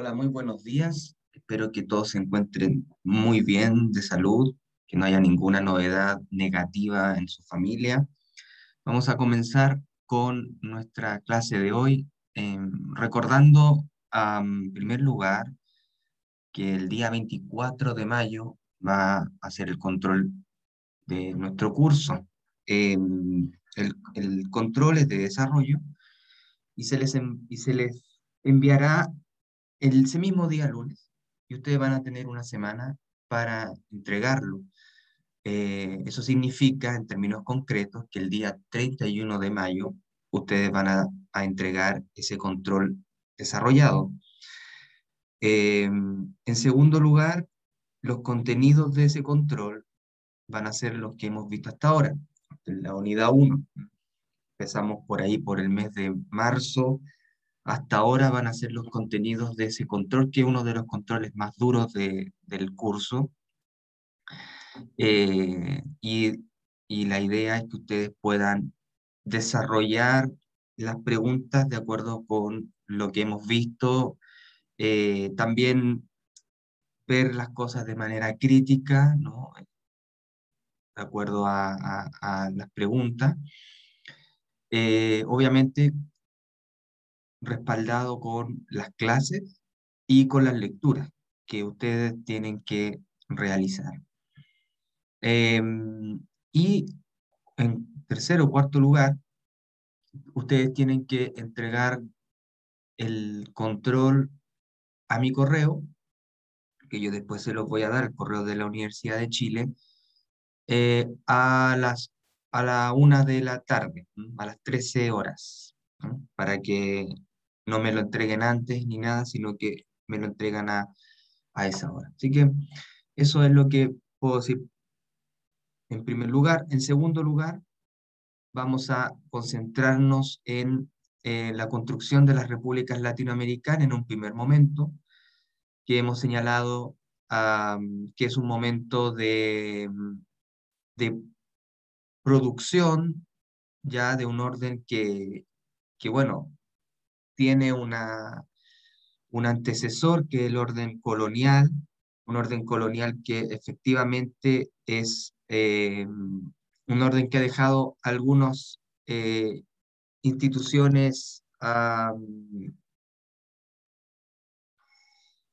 Hola, muy buenos días. Espero que todos se encuentren muy bien de salud, que no haya ninguna novedad negativa en su familia. Vamos a comenzar con nuestra clase de hoy, em, recordando en primer lugar que el día 24 de mayo va a ser el control de nuestro curso. Em, el, el, control es de desarrollo y se les, y se les enviará el, ese mismo día lunes y ustedes van a tener una semana para entregarlo. Eh, eso significa, en términos concretos, que el día 31 de mayo ustedes van a, a entregar ese control desarrollado. Eh, en segundo lugar, los contenidos de ese control van a ser los que hemos visto hasta ahora. La unidad 1, empezamos por ahí por el mes de marzo, hasta ahora van a ser los contenidos de ese control, que es uno de los controles más duros de, del curso. Eh, y, la idea es que ustedes puedan desarrollar las preguntas de acuerdo con lo que hemos visto, eh, también ver las cosas de manera crítica, de acuerdo a, a, las preguntas. Eh, obviamente respaldado con las clases y con las lecturas que ustedes tienen que realizar. Em, y en tercer o cuarto lugar, ustedes tienen que entregar el control a mi correo, que yo después se los voy a dar, el correo de la Universidad de Chile, eh, a, las, a una de la tarde, a las 13 horas, para que no me lo entreguen antes ni nada, sino que me lo entregan a, a esa hora. Así que eso es lo que puedo decir en primer lugar. En segundo lugar, vamos a concentrarnos en eh, la construcción de las repúblicas latinoamericanas en un primer momento, que hemos señalado que es un momento de, de producción ya de un orden que, que bueno, tiene una, un antecesor que es el orden colonial, un orden colonial que efectivamente es eh, un orden que ha dejado algunas eh, instituciones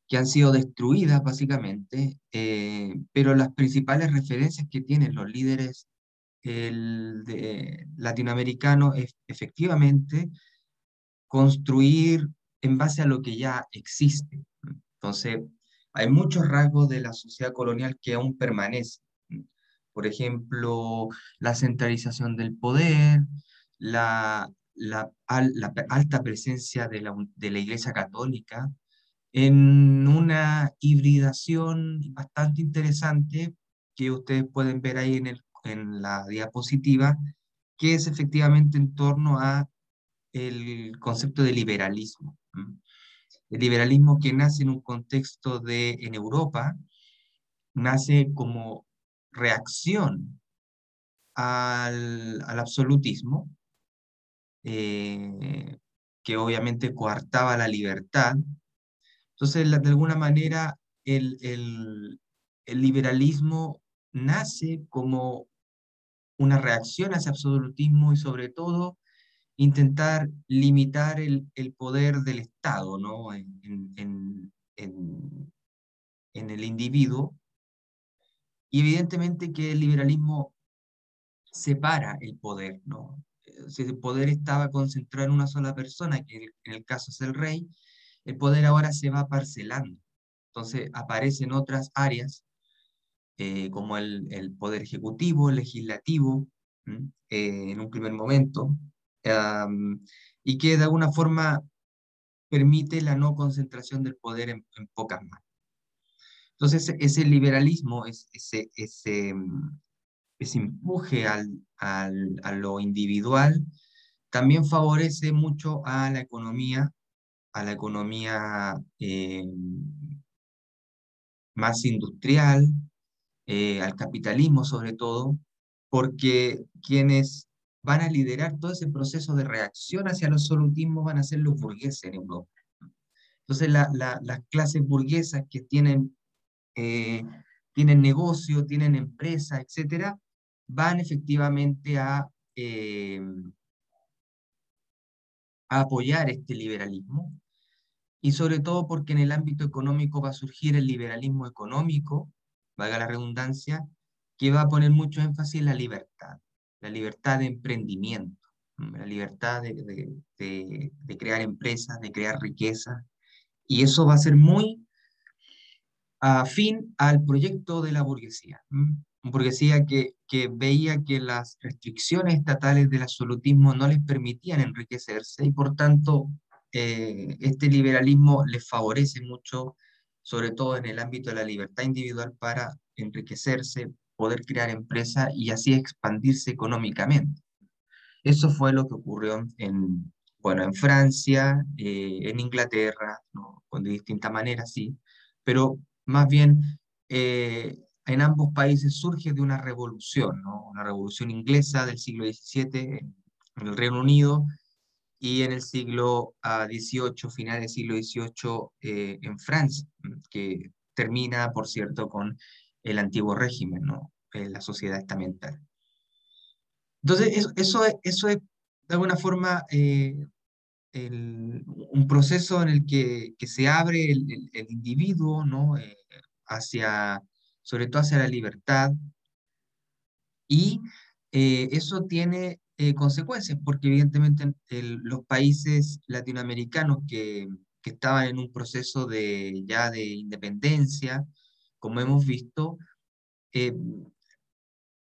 que han sido destruidas básicamente, eh, pero las principales referencias que tienen los líderes latinoamericanos es efectivamente construir en base a lo que ya existe. Entonces, hay muchos rasgos de la sociedad colonial que aún permanecen. Por ejemplo, la centralización del poder, la, la, alta presencia de la, de la Iglesia Católica, en una hibridación bastante interesante que ustedes pueden ver ahí en, el, en la diapositiva, que es efectivamente en torno a el concepto de liberalismo. El liberalismo que nace en un contexto de, en Europa, nace como reacción al, al absolutismo, eh, que obviamente coartaba la libertad. Entonces, de alguna manera, el, el, el liberalismo nace como una reacción a ese absolutismo y sobre todo intentar limitar el, poder del Estado ¿no? en, el individuo. Y evidentemente que el liberalismo separa el poder, ¿no? Si el poder estaba concentrado en una sola persona, que en el caso es el rey, el poder ahora se va parcelando. Entonces aparecen otras áreas, eh, como el, el, poder ejecutivo, legislativo, eh, en un primer momento, y que de alguna forma permite la no concentración del poder en, pocas manos. Entonces, ese liberalismo, ese, ese, ese empuje al, al, a lo individual, también favorece mucho a la economía, a la economía eh, más industrial, eh, al capitalismo sobre todo, porque quienes van a liderar todo ese proceso de reacción hacia el absolutismo van a ser los burgueses en Europa. Entonces las clases burguesas que tienen, eh, tienen negocio, tienen empresa, etcétera, van efectivamente a, eh, a apoyar este liberalismo y sobre todo porque en el ámbito económico va a surgir el liberalismo económico, valga la redundancia, que va a poner mucho énfasis en la libertad, la libertad de emprendimiento, la libertad de, crear empresas, de crear riqueza, y eso va a ser muy afín al proyecto de la burguesía. Burguesía que, que veía que las restricciones estatales del absolutismo no les permitían enriquecerse y por tanto eh, este liberalismo les favorece mucho, sobre todo en el ámbito de la libertad individual para enriquecerse, poder crear empresas y así expandirse económicamente. Eso fue lo que ocurrió en, bueno, en Francia, eh, en Inglaterra, con de distintas maneras, sí, pero más bien eh, en ambos países surge de una revolución, ¿no? una revolución inglesa del siglo XVII en el Reino Unido y en el siglo XVIII, ah, final del siglo XVIII eh, en Francia, que termina, por cierto, con el antiguo régimen, ¿no? la sociedad estamental. Entonces, eso, eso, es, de alguna forma, eh, un proceso en el que, se abre el, individuo, ¿no? Eh, hacia, sobre todo hacia la libertad, y eso tiene eh, consecuencias, porque evidentemente los países latinoamericanos que, que, estaban en un proceso de, ya de independencia, como hemos visto, eh,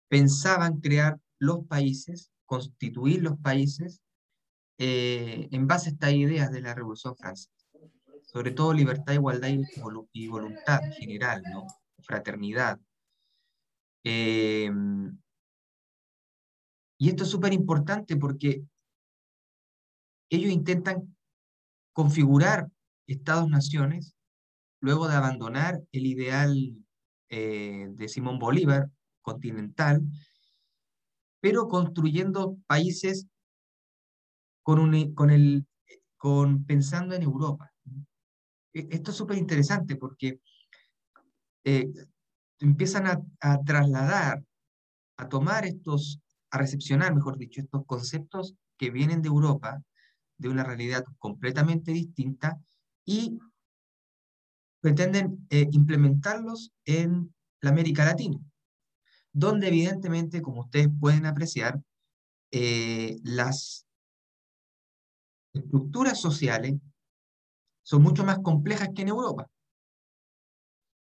pensaban crear los países, constituir los países eh, en base a estas ideas de la Revolución Francesa, sobre todo libertad, igualdad y, voluntad general, fraternidad. Y esto es súper importante porque ellos intentan configurar estados-naciones luego de abandonar el ideal eh, de Simón Bolívar continental, pero construyendo países con, con, el, con pensando en Europa. E, esto es súper interesante porque eh, empiezan a, a, trasladar, a tomar estos a recepcionar, mejor dicho, estos conceptos que vienen de Europa, de una realidad completamente distinta, y pretenden eh, implementarlos en la América Latina, donde evidentemente, como ustedes pueden apreciar, eh, las estructuras sociales son mucho más complejas que en Europa.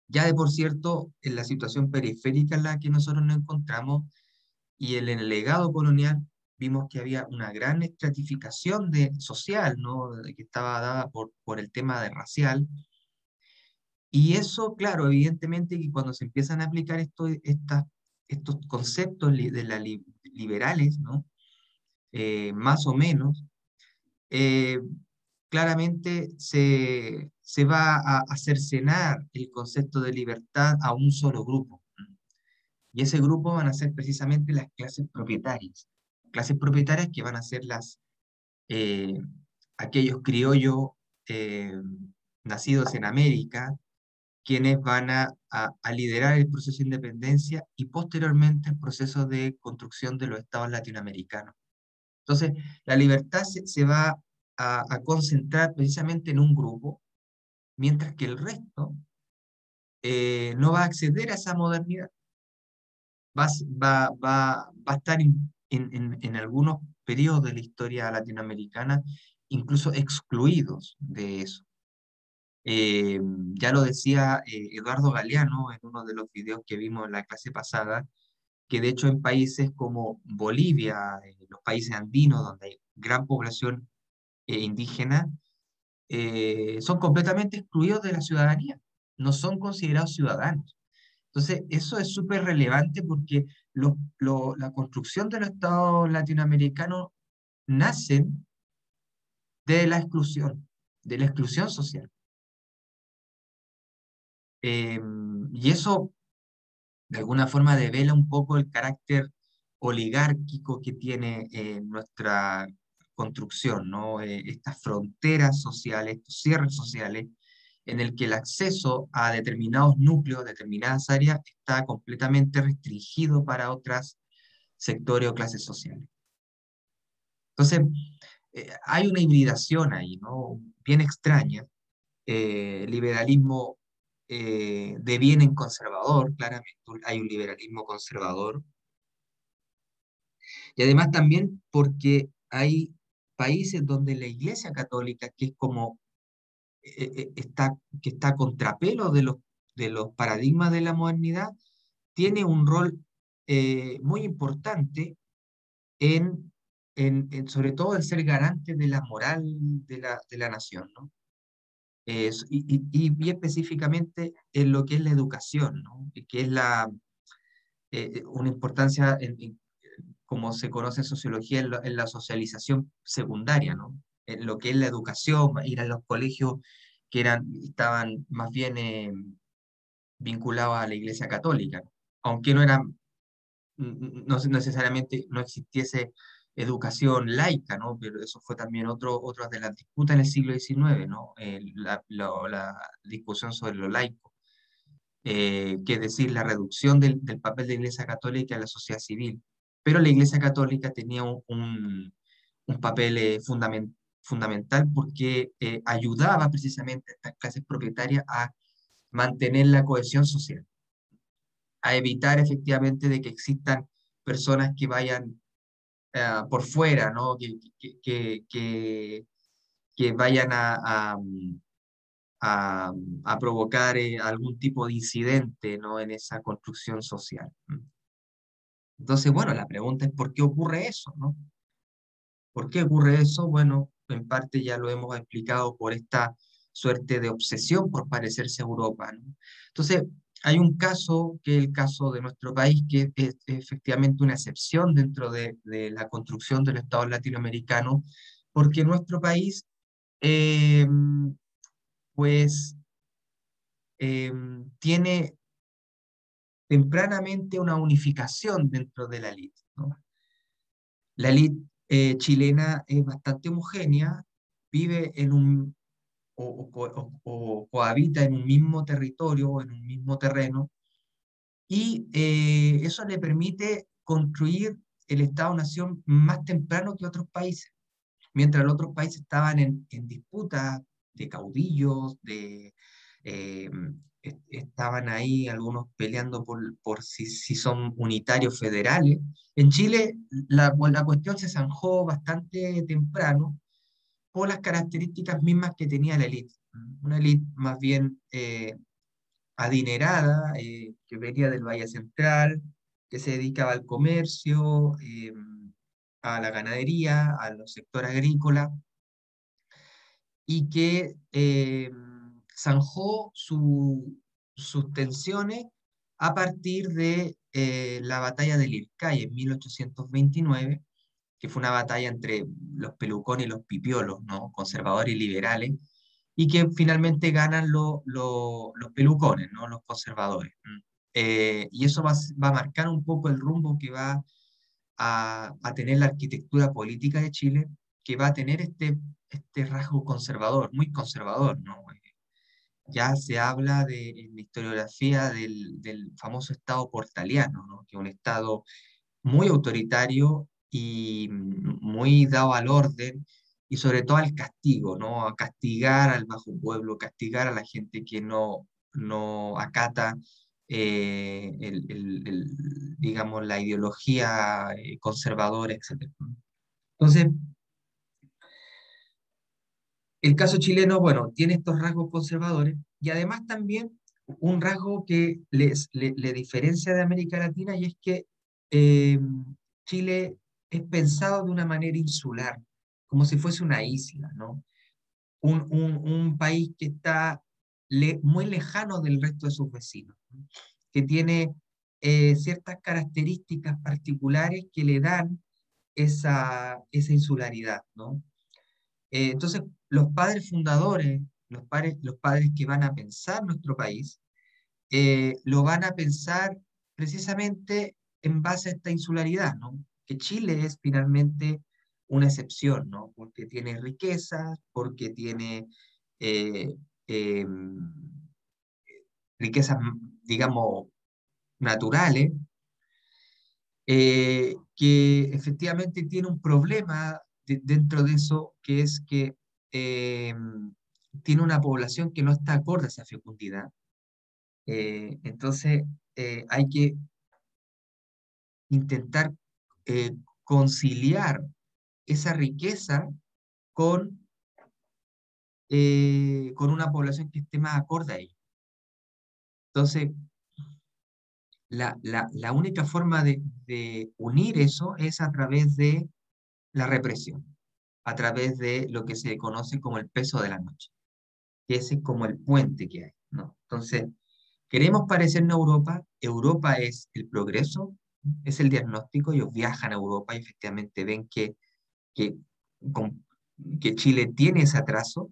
Ya de por cierto, en la situación periférica en la que nosotros nos encontramos, y en el legado colonial vimos que había una gran estratificación social, ¿no? que estaba dada por, por el tema de racial. Y eso, claro, evidentemente que cuando se empiezan a aplicar esto, estos conceptos de la liberales, ¿no? Eh, más o menos, eh, claramente se, se va a, a cercenar el concepto de libertad a un solo grupo. Y ese grupo van a ser precisamente las clases propietarias. Clases propietarias que van a ser las, eh, aquellos criollos eh, nacidos en América, quienes van a, a, liderar el proceso de independencia y posteriormente el proceso de construcción de los estados latinoamericanos. Entonces, la libertad se, se va a, a, concentrar precisamente en un grupo, mientras que el resto eh, no va a acceder a esa modernidad va, va, va, va a estar en, en, algunos periodos de la historia latinoamericana incluso excluidos de eso. Eh, ya lo decía eh, Eduardo Galeano en uno de los videos que vimos en la clase pasada, que de hecho en países como Bolivia, en los países andinos, donde hay gran población eh, indígena, son completamente excluidos de la ciudadanía, no son considerados ciudadanos. Entonces, eso es súper relevante porque la construcción de los estados latinoamericanos nacen de la exclusión, de la exclusión social. Em, y eso, de alguna forma, devela un poco el carácter oligárquico que tiene eh, nuestra construcción, ¿no? Eh, estas fronteras sociales, estos cierres sociales, en el que el acceso a determinados núcleos, determinadas áreas, está completamente restringido para otros sectores o clases sociales. Entonces, eh, hay una hibridación ahí, ¿no? Bien extraña. Liberalismo eh, de bien en conservador, claramente hay un liberalismo conservador. Y además también porque hay países donde la Iglesia Católica, que es como está, que está contrapelo de los, de los paradigmas de la modernidad, tiene un rol muy importante en en, sobre todo el ser garante de la moral de la, de la nación, ¿no? Y, y, y, específicamente en lo que es la educación, ¿no? que es la, eh, una importancia, como se conoce en sociología, en, la socialización secundaria, ¿no? en lo que es la educación, ir a los colegios que eran, estaban más bien eh, vinculados a la Iglesia Católica, aunque no eran, no necesariamente no existiese educación laica, ¿no? Pero eso fue también otro, otra de las disputas en el siglo XIX, ¿no? la, la, discusión sobre lo laico, eh, que es decir, la reducción del, del, papel de la Iglesia Católica en la sociedad civil. Pero la Iglesia Católica tenía un, un, papel eh, fundamental porque eh, ayudaba precisamente a estas clases propietarias a mantener la cohesión social, a evitar efectivamente de que existan personas que vayan por fuera, ¿no? que, que, que, vayan a, a, provocar eh, algún tipo de incidente ¿no? en esa construcción social. Entonces, bueno, la pregunta es ¿por qué ocurre eso? ¿no? ¿Por qué ocurre eso? Bueno, en parte ya lo hemos explicado por esta suerte de obsesión por parecerse a Europa. Entonces, hay un caso, que es el caso de nuestro país, que es, efectivamente una excepción dentro de, la construcción del Estado latinoamericano, porque nuestro país, em, pues, em, tiene tempranamente una unificación dentro de la élite. La élite eh, chilena es bastante homogénea, vive en un o, cohabita en un mismo territorio, en un mismo terreno, y eh, eso le permite construir el Estado-Nación más temprano que otros países, mientras otros países estaban en, en disputas de caudillos, eh, estaban ahí algunos peleando por, por si, si, son unitarios federales. En Chile la, la cuestión se zanjó bastante temprano por las características mismas que tenía la élite. Una élite más bien eh, adinerada, eh, que venía del Valle Central, que se dedicaba al comercio, eh, a la ganadería, a los sectores agrícola, y que zanjó sus tensiones a partir de la batalla del Ircay en 1829, que fue una batalla entre los pelucones y los pipiolos, ¿no? conservadores y liberales, y que finalmente ganan los pelucones, ¿no? los conservadores. Eh, y eso va, va, a marcar un poco el rumbo que va a, a, tener la arquitectura política de Chile, que va a tener este, este rasgo conservador, muy conservador. ¿no? Ya se habla de, en la historiografía del, del famoso Estado portaliano, ¿no? que es un Estado muy autoritario y muy dado al orden y sobre todo al castigo, ¿no? A castigar al bajo pueblo, castigar a la gente que no, no acata eh, el, el, digamos, la ideología eh, conservadora, etc. Entonces, el caso chileno, bueno, tiene estos rasgos conservadores y además también un rasgo que les, le, diferencia de América Latina y es que eh, Chile es pensado de una manera insular, como si fuese una isla, ¿no? Un, un, país que está muy lejano del resto de sus vecinos, que tiene eh, ciertas características particulares que le dan esa, esa insularidad, ¿no? Eh, entonces, los padres fundadores, los padres, los padres que van a pensar nuestro país, eh, lo van a pensar precisamente en base a esta insularidad, ¿no? Chile es finalmente una excepción, ¿no? Porque tiene riqueza, porque tiene eh, em, riquezas, digamos, naturales, eh, que efectivamente tiene un problema dentro de eso, que es que tiene una población que no está acorde a esa fecundidad. Eh, entonces, hay que intentar conciliar esa riqueza con, eh, con una población que esté más acorde a ello. Entonces, la, la, única forma de, de, unir eso es a través de la represión, a través de lo que se conoce como el peso de la noche, que ese es como el puente que hay. ¿no? Entonces, queremos parecernos a Europa, Europa es el progreso, es el diagnóstico, ellos viajan a Europa y efectivamente ven que que, Chile tiene ese atraso,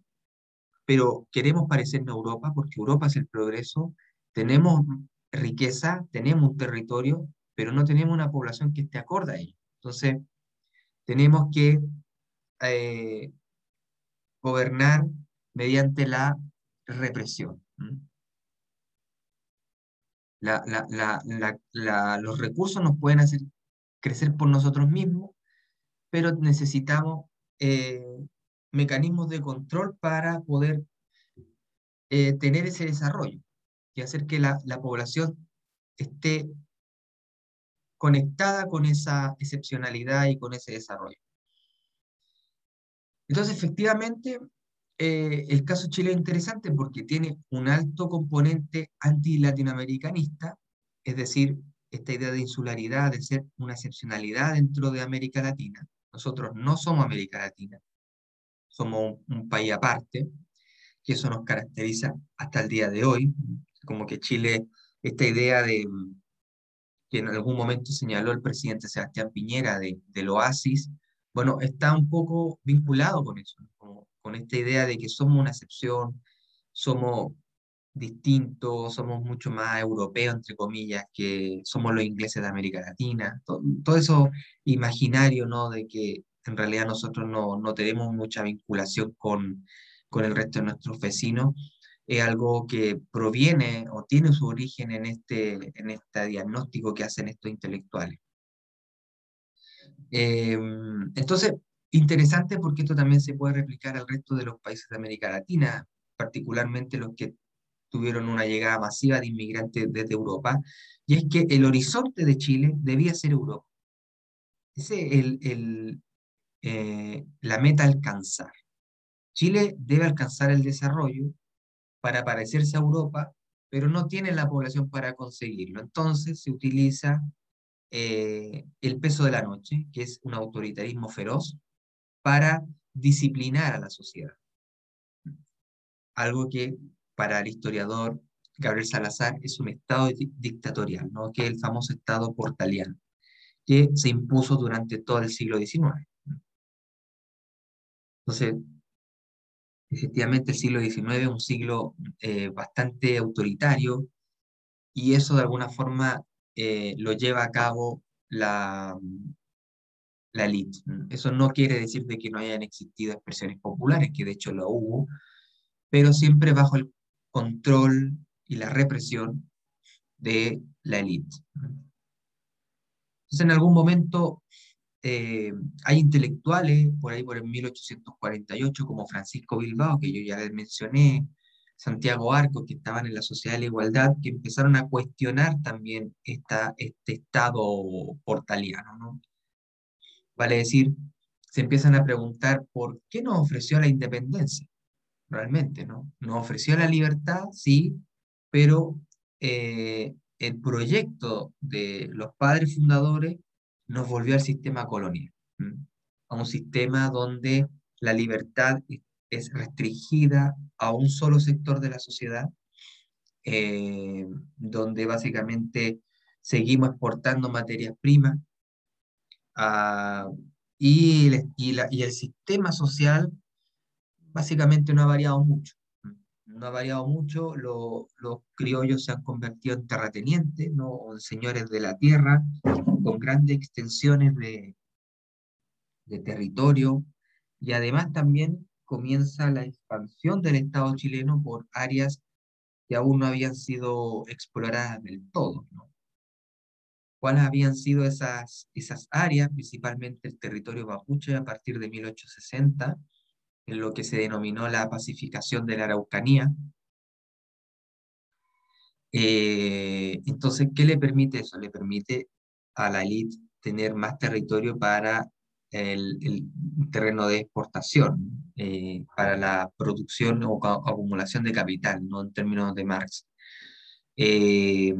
pero queremos parecernos a Europa porque Europa es el progreso, tenemos riqueza, tenemos un territorio, pero no tenemos una población que esté acorde a ello. Entonces, tenemos que eh, gobernar mediante la represión. Los recursos nos pueden hacer crecer por nosotros mismos, pero necesitamos eh, mecanismos de control para poder eh, tener ese desarrollo y hacer que la, la, población esté conectada con esa excepcionalidad y con ese desarrollo. Entonces, efectivamente, eh, el caso Chile es interesante porque tiene un alto componente anti-latinoamericanista, es decir, esta idea de insularidad, de ser una excepcionalidad dentro de América Latina, nosotros no somos América Latina, somos un, país aparte, que eso nos caracteriza hasta el día de hoy, como que Chile, esta idea de que en algún momento señaló el presidente Sebastián Piñera de, del oasis, bueno, está un poco vinculado con eso, con esta idea de que somos una excepción, somos distintos, somos mucho más europeos, entre comillas, que somos los ingleses de América Latina, todo, eso imaginario, ¿no? De que en realidad nosotros no, no tenemos mucha vinculación con, con el resto de nuestros vecinos, es algo que proviene o tiene su origen en este, en este diagnóstico que hacen estos intelectuales. Em, entonces, interesante porque esto también se puede replicar al resto de los países de América Latina, particularmente los que tuvieron una llegada masiva de inmigrantes desde Europa, y es que el horizonte de Chile debía ser Europa. Ese es el, eh, la meta alcanzar. Chile debe alcanzar el desarrollo para parecerse a Europa, pero no tiene la población para conseguirlo. Entonces se utiliza eh, el peso de la noche, que es un autoritarismo feroz, para disciplinar a la sociedad. Algo que para el historiador Gabriel Salazar es un estado dictatorial, ¿no? que es el famoso estado portaliano, que se impuso durante todo el siglo XIX. Entonces, efectivamente el siglo XIX es un siglo eh, bastante autoritario y eso de alguna forma eh, lo lleva a cabo la, la élite. Eso no quiere decir de que no hayan existido expresiones populares, que de hecho lo hubo, pero siempre bajo el control y la represión de la élite. Entonces, en algún momento eh, hay intelectuales, por ahí por el 1848, como Francisco Bilbao, que yo ya les mencioné, Santiago Arco, que estaban en la Sociedad de la Igualdad, que empezaron a cuestionar también esta, este Estado portaliano. ¿no? Vale decir, se empiezan a preguntar por qué nos ofreció la independencia realmente, ¿no? Nos ofreció la libertad, sí, pero eh, el proyecto de los padres fundadores nos volvió al sistema colonial, a un sistema donde la libertad es restringida a un solo sector de la sociedad, eh, donde básicamente seguimos exportando materias primas ah, y, el sistema social básicamente no ha variado mucho. No ha variado mucho, los criollos se han convertido en terratenientes, ¿no? en señores de la tierra, con grandes extensiones de territorio y además también comienza la expansión del Estado chileno por áreas que aún no habían sido exploradas del todo. ¿Cuáles habían sido esas, esas áreas? Principalmente el territorio mapuche a partir de 1860, en lo que se denominó la pacificación de la Araucanía. Eh, entonces, ¿qué le permite eso? Le permite a la élite tener más territorio para el, terreno de exportación, eh, para la producción o acumulación de capital, no en términos de Marx. Eh,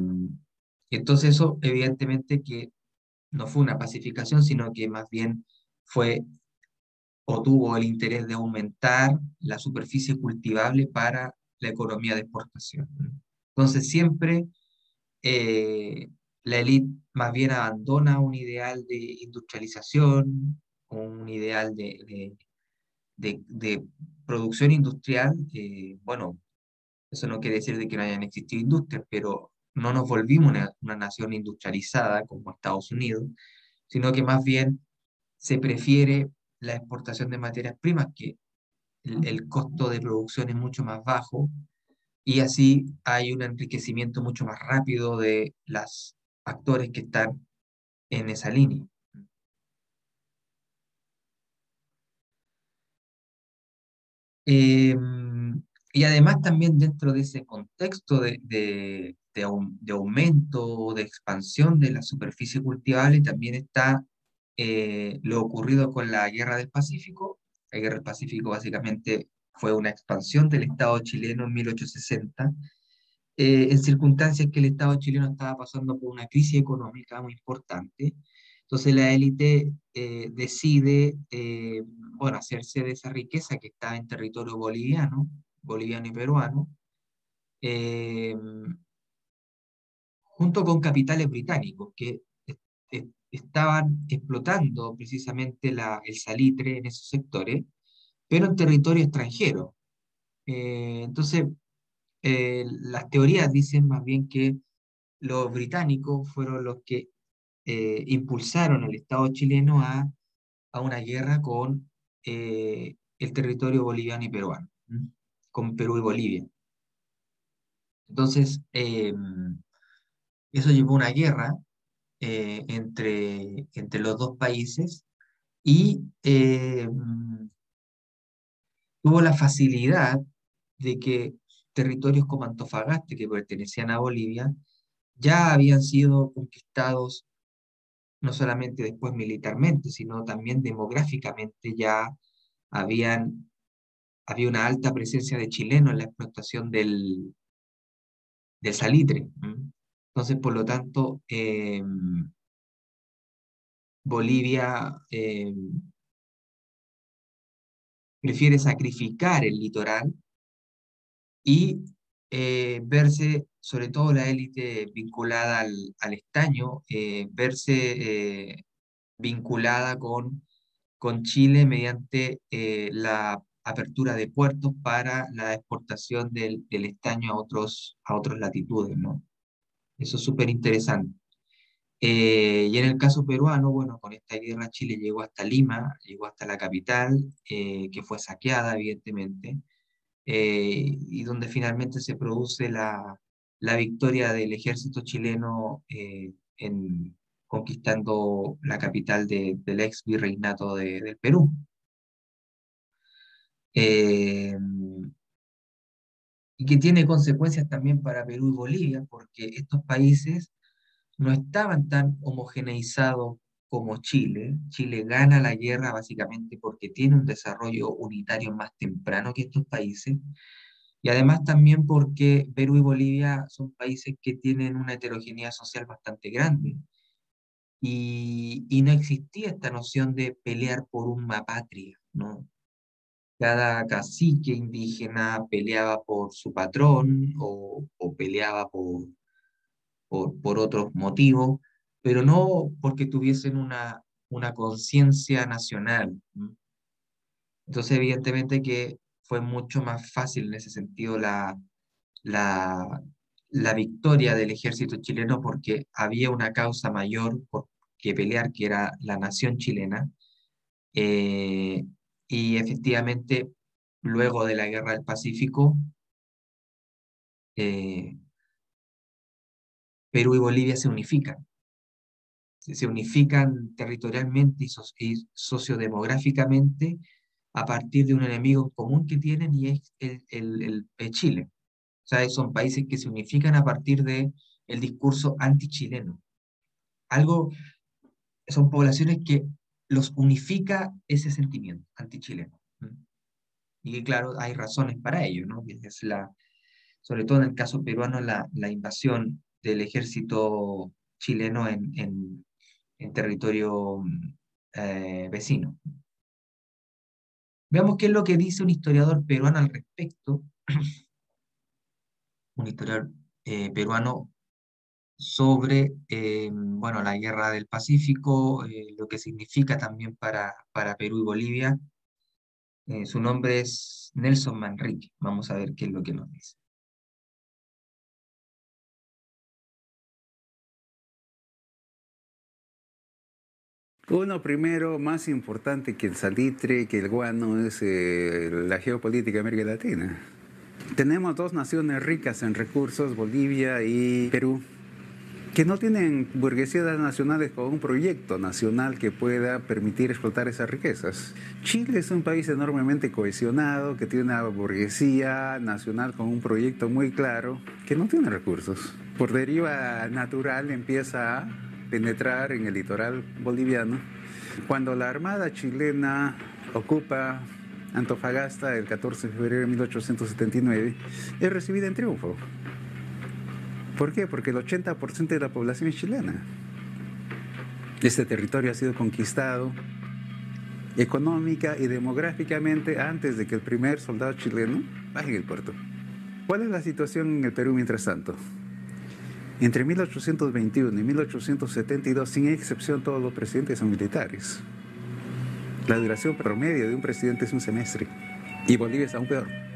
entonces eso evidentemente que no fue una pacificación, sino que más bien fue o tuvo el interés de aumentar la superficie cultivable para la economía de exportación. Entonces siempre eh, la élite más bien abandona un ideal de industrialización, un ideal de, de, producción industrial. bueno, eso no quiere decir de que no hayan existido industrias, pero no nos volvimos una, una nación industrializada como Estados Unidos, sino que más bien se prefiere la exportación de materias primas, que el, costo de producción es mucho más bajo y así hay un enriquecimiento mucho más rápido de los actores que están en esa línea. Em, y además también dentro de ese contexto de, de, de, aumento, de expansión de la superficie cultivable, también está eh, lo ocurrido con la Guerra del Pacífico. La Guerra del Pacífico básicamente fue una expansión del Estado chileno en 1860, eh, en circunstancias que el Estado chileno estaba pasando por una crisis económica muy importante. Entonces la élite eh, decide, bueno, hacerse de esa riqueza que está en territorio boliviano, boliviano y peruano, junto con capitales británicos que estaban explotando precisamente el salitre en esos sectores, pero en territorio extranjero. Eh, entonces, eh, las teorías dicen más bien que los británicos fueron los que eh, impulsaron al Estado chileno a, a una guerra con el territorio boliviano y peruano, con Perú y Bolivia. Entonces, eso llevó a una guerra eh, entre, entre los dos países y eh, tuvo la facilidad de que territorios como Antofagasta, que pertenecían a Bolivia, ya habían sido conquistados no solamente después militarmente, sino también demográficamente ya habían, había una alta presencia de chilenos en la explotación del, del salitre. Entonces, por lo tanto, em, Bolivia em, prefiere sacrificar el litoral y eh, verse, sobre todo la élite vinculada al, estaño, eh, verse eh, vinculada con, con Chile mediante la apertura de puertos para la exportación del, del estaño a, otros, a otras latitudes, ¿no? Eso es súper interesante. Eh, y en el caso peruano, bueno, con esta guerra Chile llegó hasta Lima, llegó hasta la capital, eh, que fue saqueada, evidentemente, eh, y donde finalmente se produce la, la victoria del ejército chileno en, conquistando la capital del ex virreinato de, del Perú y que tiene consecuencias también para Perú y Bolivia, porque estos países no estaban tan homogeneizados como Chile. Chile gana la guerra básicamente porque tiene un desarrollo unitario más temprano que estos países, y además también porque Perú y Bolivia son países que tienen una heterogeneidad social bastante grande. Y, y no existía esta noción de pelear por una patria, ¿no? Cada cacique indígena peleaba por su patrón o, peleaba por, por, otros motivos, pero no porque tuviesen una, una conciencia nacional. Entonces, evidentemente que fue mucho más fácil en ese sentido la, la, la victoria del ejército chileno porque había una causa mayor por que pelear, que era la nación chilena, Eh, y efectivamente, luego de la Guerra del Pacífico, eh, Perú y Bolivia se unifican. Se unifican territorialmente y, sociodemográficamente a partir de un enemigo común que tienen y es el, Chile. O sea, son países que se unifican a partir del el discurso antichileno. Algo, son poblaciones que los unifica ese sentimiento antichileno. Y claro, hay razones para ello, ¿no? Es la, sobre todo en el caso peruano, la, la invasión del ejército chileno en, en, territorio eh, vecino. Veamos qué es lo que dice un historiador peruano al respecto. un historiador eh, peruano sobre eh, bueno, la guerra del Pacífico, lo que significa también para, para Perú y Bolivia. su nombre es Nelson Manrique. Vamos a ver qué es lo que nos dice. Uno primero, más importante que el salitre, que el guano, es eh, la geopolítica de América Latina. Tenemos dos naciones ricas en recursos, Bolivia y Perú, que no tienen burguesías nacionales con un proyecto nacional que pueda permitir explotar esas riquezas. Chile es un país enormemente cohesionado, que tiene una burguesía nacional con un proyecto muy claro, que no tiene recursos. Por deriva natural empieza a penetrar en el litoral boliviano. Cuando la Armada chilena ocupa Antofagasta el 14 de febrero de 1879, es recibida en triunfo. ¿Por qué? Porque el 80% de la población es chilena. Este territorio ha sido conquistado económica y demográficamente antes de que el primer soldado chileno baje el puerto. ¿Cuál es la situación en el Perú mientras tanto? Entre 1821 y 1872, sin excepción, todos los presidentes son militares. La duración promedio de un presidente es un semestre. Y Bolivia es aún peor.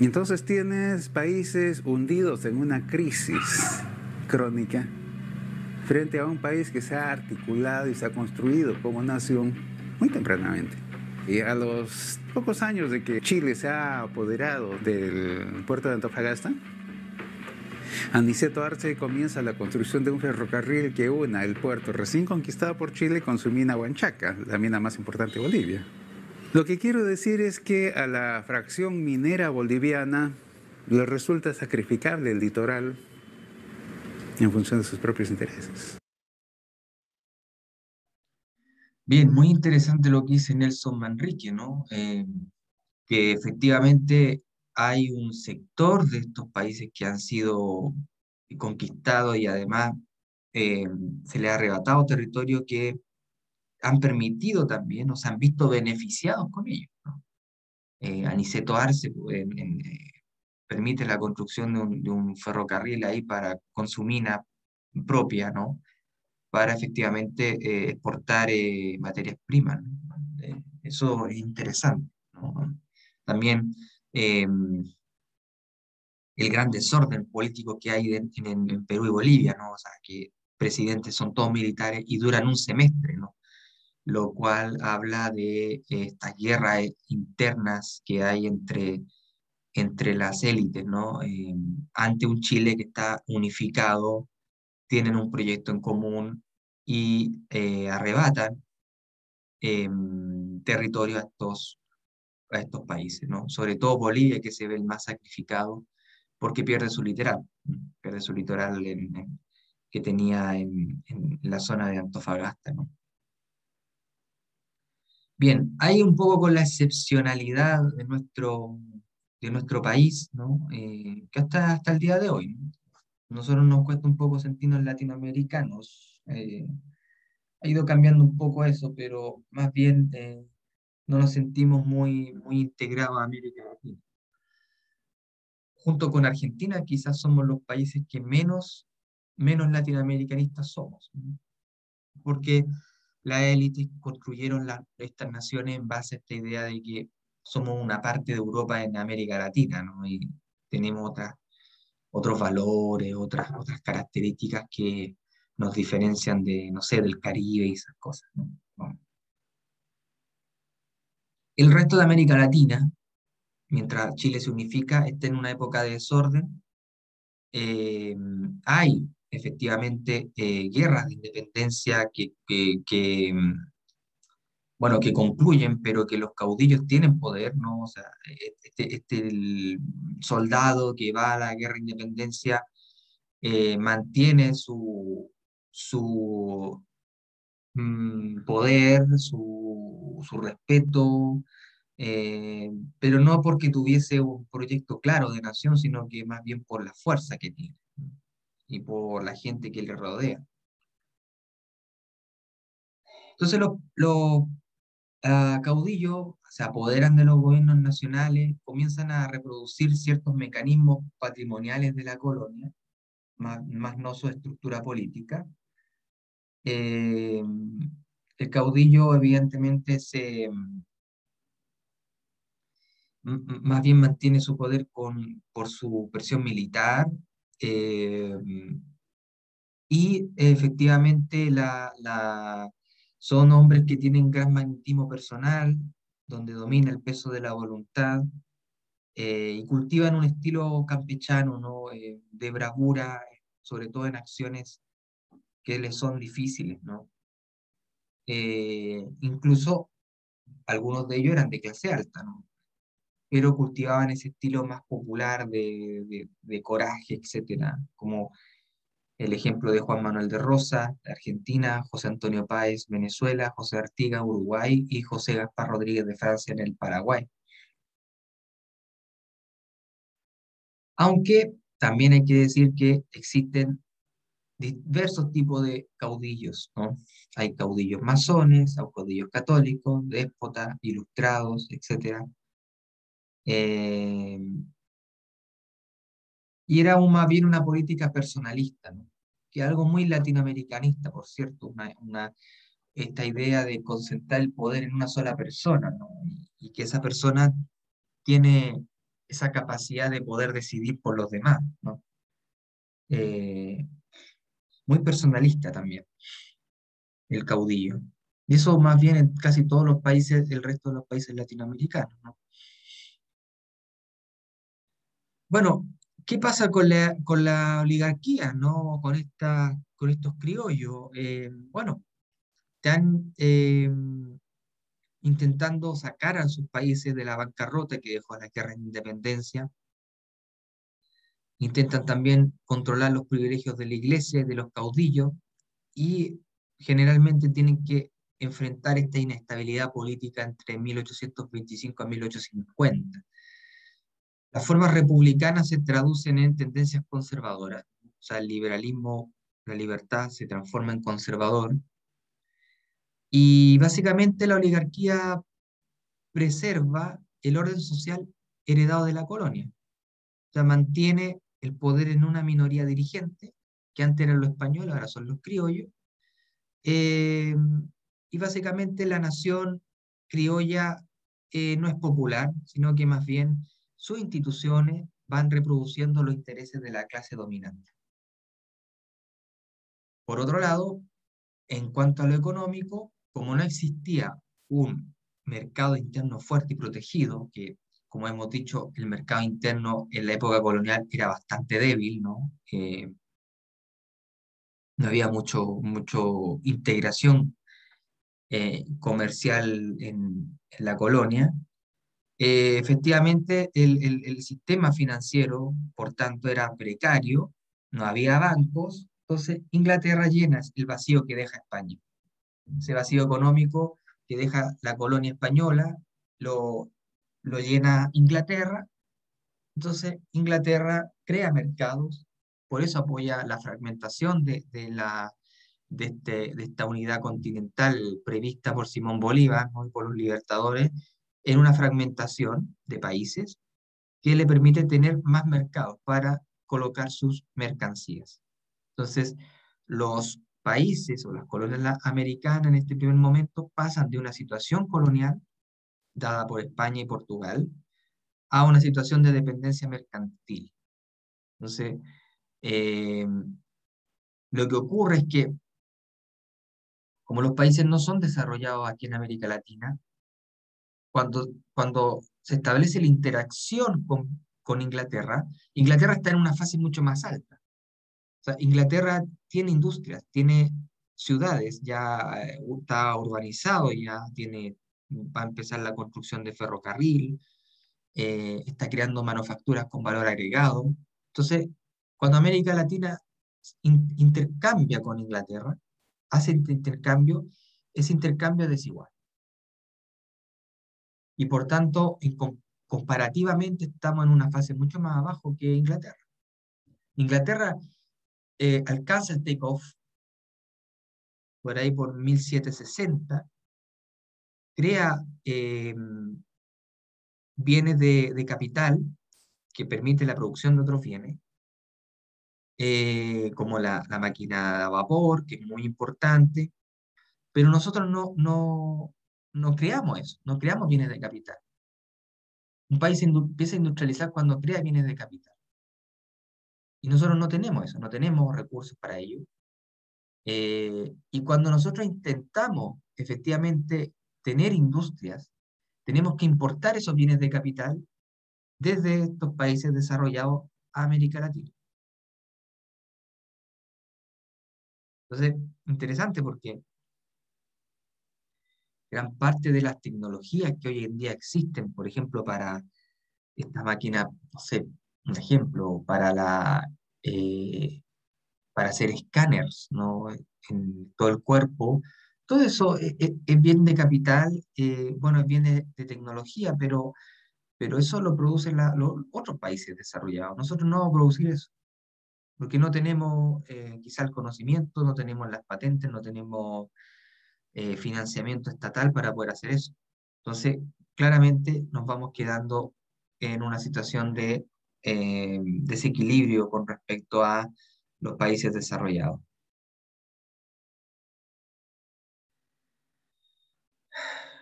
Y entonces tienes países hundidos en una crisis crónica frente a un país que se ha articulado y se ha construido como nación muy tempranamente. Y a los pocos años de que Chile se ha apoderado del puerto de Antofagasta, Aniceto Arce comienza la construcción de un ferrocarril que una el puerto recién conquistado por Chile con su mina Huanchaca, la mina más importante de Bolivia. Lo que quiero decir es que a la fracción minera boliviana le resulta sacrificable el litoral en función de sus propios intereses. Bien, muy interesante lo que dice Nelson Manrique, ¿no? Eh, que efectivamente hay un sector de estos países que han sido conquistados y además eh, se les ha arrebatado territorio que han permitido también, o se han visto beneficiados con ello. Eh, Aniceto Arce eh, permite la construcción de un, ferrocarril ahí para, con su mina propia, ¿no? para efectivamente exportar materias primas. eso es interesante. También Em, el gran desorden político que hay en, Perú y Bolivia, ¿no? O sea, que presidentes son todos militares y duran un semestre, ¿no? Lo cual habla de estas guerras internas que hay entre, entre las élites, ¿no? Em, ante un Chile que está unificado, tienen un proyecto en común y eh, arrebatan em, territorio a estos a estos países, ¿no? Sobre todo Bolivia, que se ve el más sacrificado porque pierde su litoral, pierde su litoral que tenía en, la zona de Antofagasta, ¿no? Bien, hay un poco con la excepcionalidad de nuestro, de nuestro país, ¿no? Eh, que hasta, hasta el día de hoy, nosotros nos cuesta un poco sentirnos latinoamericanos. Eh, ha ido cambiando un poco eso, pero más bien eh, no nos sentimos muy, muy integrados a América Latina. Junto con Argentina, quizás somos los países que menos, menos latinoamericanistas somos, porque las élites construyeron estas naciones en base a esta idea de que somos una parte de Europa en América Latina, ¿no? y tenemos otras, otros valores, otras, otras características que nos diferencian de, no sé, del Caribe y esas cosas. ¿no? El resto de América Latina, mientras Chile se unifica, está en una época de desorden. Eh, hay efectivamente eh, guerras de independencia que, que, bueno, que concluyen, pero que los caudillos tienen poder, ¿no? O sea, este, este soldado que va a la guerra de independencia eh, mantiene su, su mm, poder, su, su respeto, eh, pero no porque tuviese un proyecto claro de nación, sino que más bien por la fuerza que tiene y por la gente que le rodea. Entonces los, los ah, caudillos se apoderan de los gobiernos nacionales, comienzan a reproducir ciertos mecanismos patrimoniales de la colonia, más, más no su estructura política. Eh, el caudillo evidentemente se, más bien mantiene su poder con, por su presión militar eh, y efectivamente son hombres que tienen gran magnetismo personal, donde domina el peso de la voluntad eh, y cultivan un estilo campechano ¿no? Eh, de bravura, sobre todo en acciones que les son difíciles. ¿no? incluso algunos de ellos eran de clase alta, ¿no? Pero cultivaban ese estilo más popular de, de, coraje, etcétera, como el ejemplo de Juan Manuel de Rosa, Argentina, José Antonio Páez, Venezuela, José Artiga, Uruguay, y José Gaspar Rodríguez de Francia en el Paraguay. Aunque también hay que decir que existen diversos tipos de caudillos, ¿no? Hay caudillos masones, caudillos católicos, déspotas, ilustrados, etcétera. Eh, y era más bien una política personalista, ¿no? que algo muy latinoamericanista, por cierto, una, una, esta idea de concentrar el poder en una sola persona, ¿no? y, que esa persona tiene esa capacidad de poder decidir por los demás. ¿no? Eh, muy personalista también, el caudillo. Y eso más bien en casi todos los países, el resto de los países latinoamericanos. ¿no? Bueno, ¿qué pasa con la, con la oligarquía, ¿no? con, esta, con estos criollos? Eh, bueno, están eh, intentando sacar a sus países de la bancarrota que dejó la guerra de independencia. Intentan también controlar los privilegios de la iglesia de los caudillos y generalmente tienen que enfrentar esta inestabilidad política entre 1825 a 1850 las formas republicanas se traducen en tendencias conservadoras, o sea, el liberalismo, la libertad se transforma en conservador, y básicamente la oligarquía preserva el orden social heredado de la colonia, o sea, mantiene el poder en una minoría dirigente, que antes eran los españoles, ahora son los criollos, eh, y básicamente la nación criolla eh, no es popular, sino que más bien sus instituciones van reproduciendo los intereses de la clase dominante. Por otro lado, en cuanto a lo económico, como no existía un mercado interno fuerte y protegido, que como hemos dicho, el mercado interno en la época colonial era bastante débil, ¿no? Eh, no había mucho, mucho integración eh, comercial en, en, la colonia, eh, efectivamente, el, el, sistema financiero, por tanto, era precario, no había bancos, entonces Inglaterra llena el vacío que deja España. Ese vacío económico que deja la colonia española lo, lo llena Inglaterra, entonces Inglaterra crea mercados, por eso apoya la fragmentación de, de la, de, este, de, esta unidad continental prevista por Simón Bolívar y por los libertadores, en una fragmentación de países que le permite tener más mercados para colocar sus mercancías. Entonces, los países o las colonias americanas en este primer momento pasan de una situación colonial dada por España y Portugal a una situación de dependencia mercantil. Entonces, eh, lo que ocurre es que, como los países no son desarrollados aquí en América Latina, cuando, cuando se establece la interacción con, con Inglaterra, Inglaterra está en una fase mucho más alta. O sea, Inglaterra tiene industrias, tiene ciudades, ya eh, está urbanizado, ya tiene, va a empezar la construcción de ferrocarril, eh, está creando manufacturas con valor agregado. Entonces, cuando América Latina intercambia con Inglaterra, hace intercambio, ese intercambio es desigual. Y por tanto, comparativamente estamos en una fase mucho más abajo que Inglaterra. Inglaterra eh, alcanza el take-off por ahí por 1760, crea eh, bienes de, capital que permite la producción de otros bienes, eh, como la, máquina de vapor, que es muy importante, pero nosotros no, no, no creamos eso, no creamos bienes de capital. Un país empieza a industrializar cuando crea bienes de capital. Y nosotros no tenemos eso, no tenemos recursos para ello. Eh, y cuando nosotros intentamos efectivamente tener industrias, tenemos que importar esos bienes de capital desde estos países desarrollados a América Latina. Entonces, interesante porque gran parte de las tecnologías que hoy en día existen, por ejemplo, para esta máquina, no sé, un ejemplo, para la eh, para hacer escáneres ¿no? en todo el cuerpo. Todo eso es, bien de capital, eh, bueno, es bien de, tecnología, pero, pero eso lo producen los otros países desarrollados. Nosotros no vamos a producir eso, porque no tenemos eh, quizá el conocimiento, no tenemos las patentes, no tenemos eh, financiamiento estatal para poder hacer eso. Entonces, claramente nos vamos quedando en una situación de desequilibrio con respecto a los países desarrollados.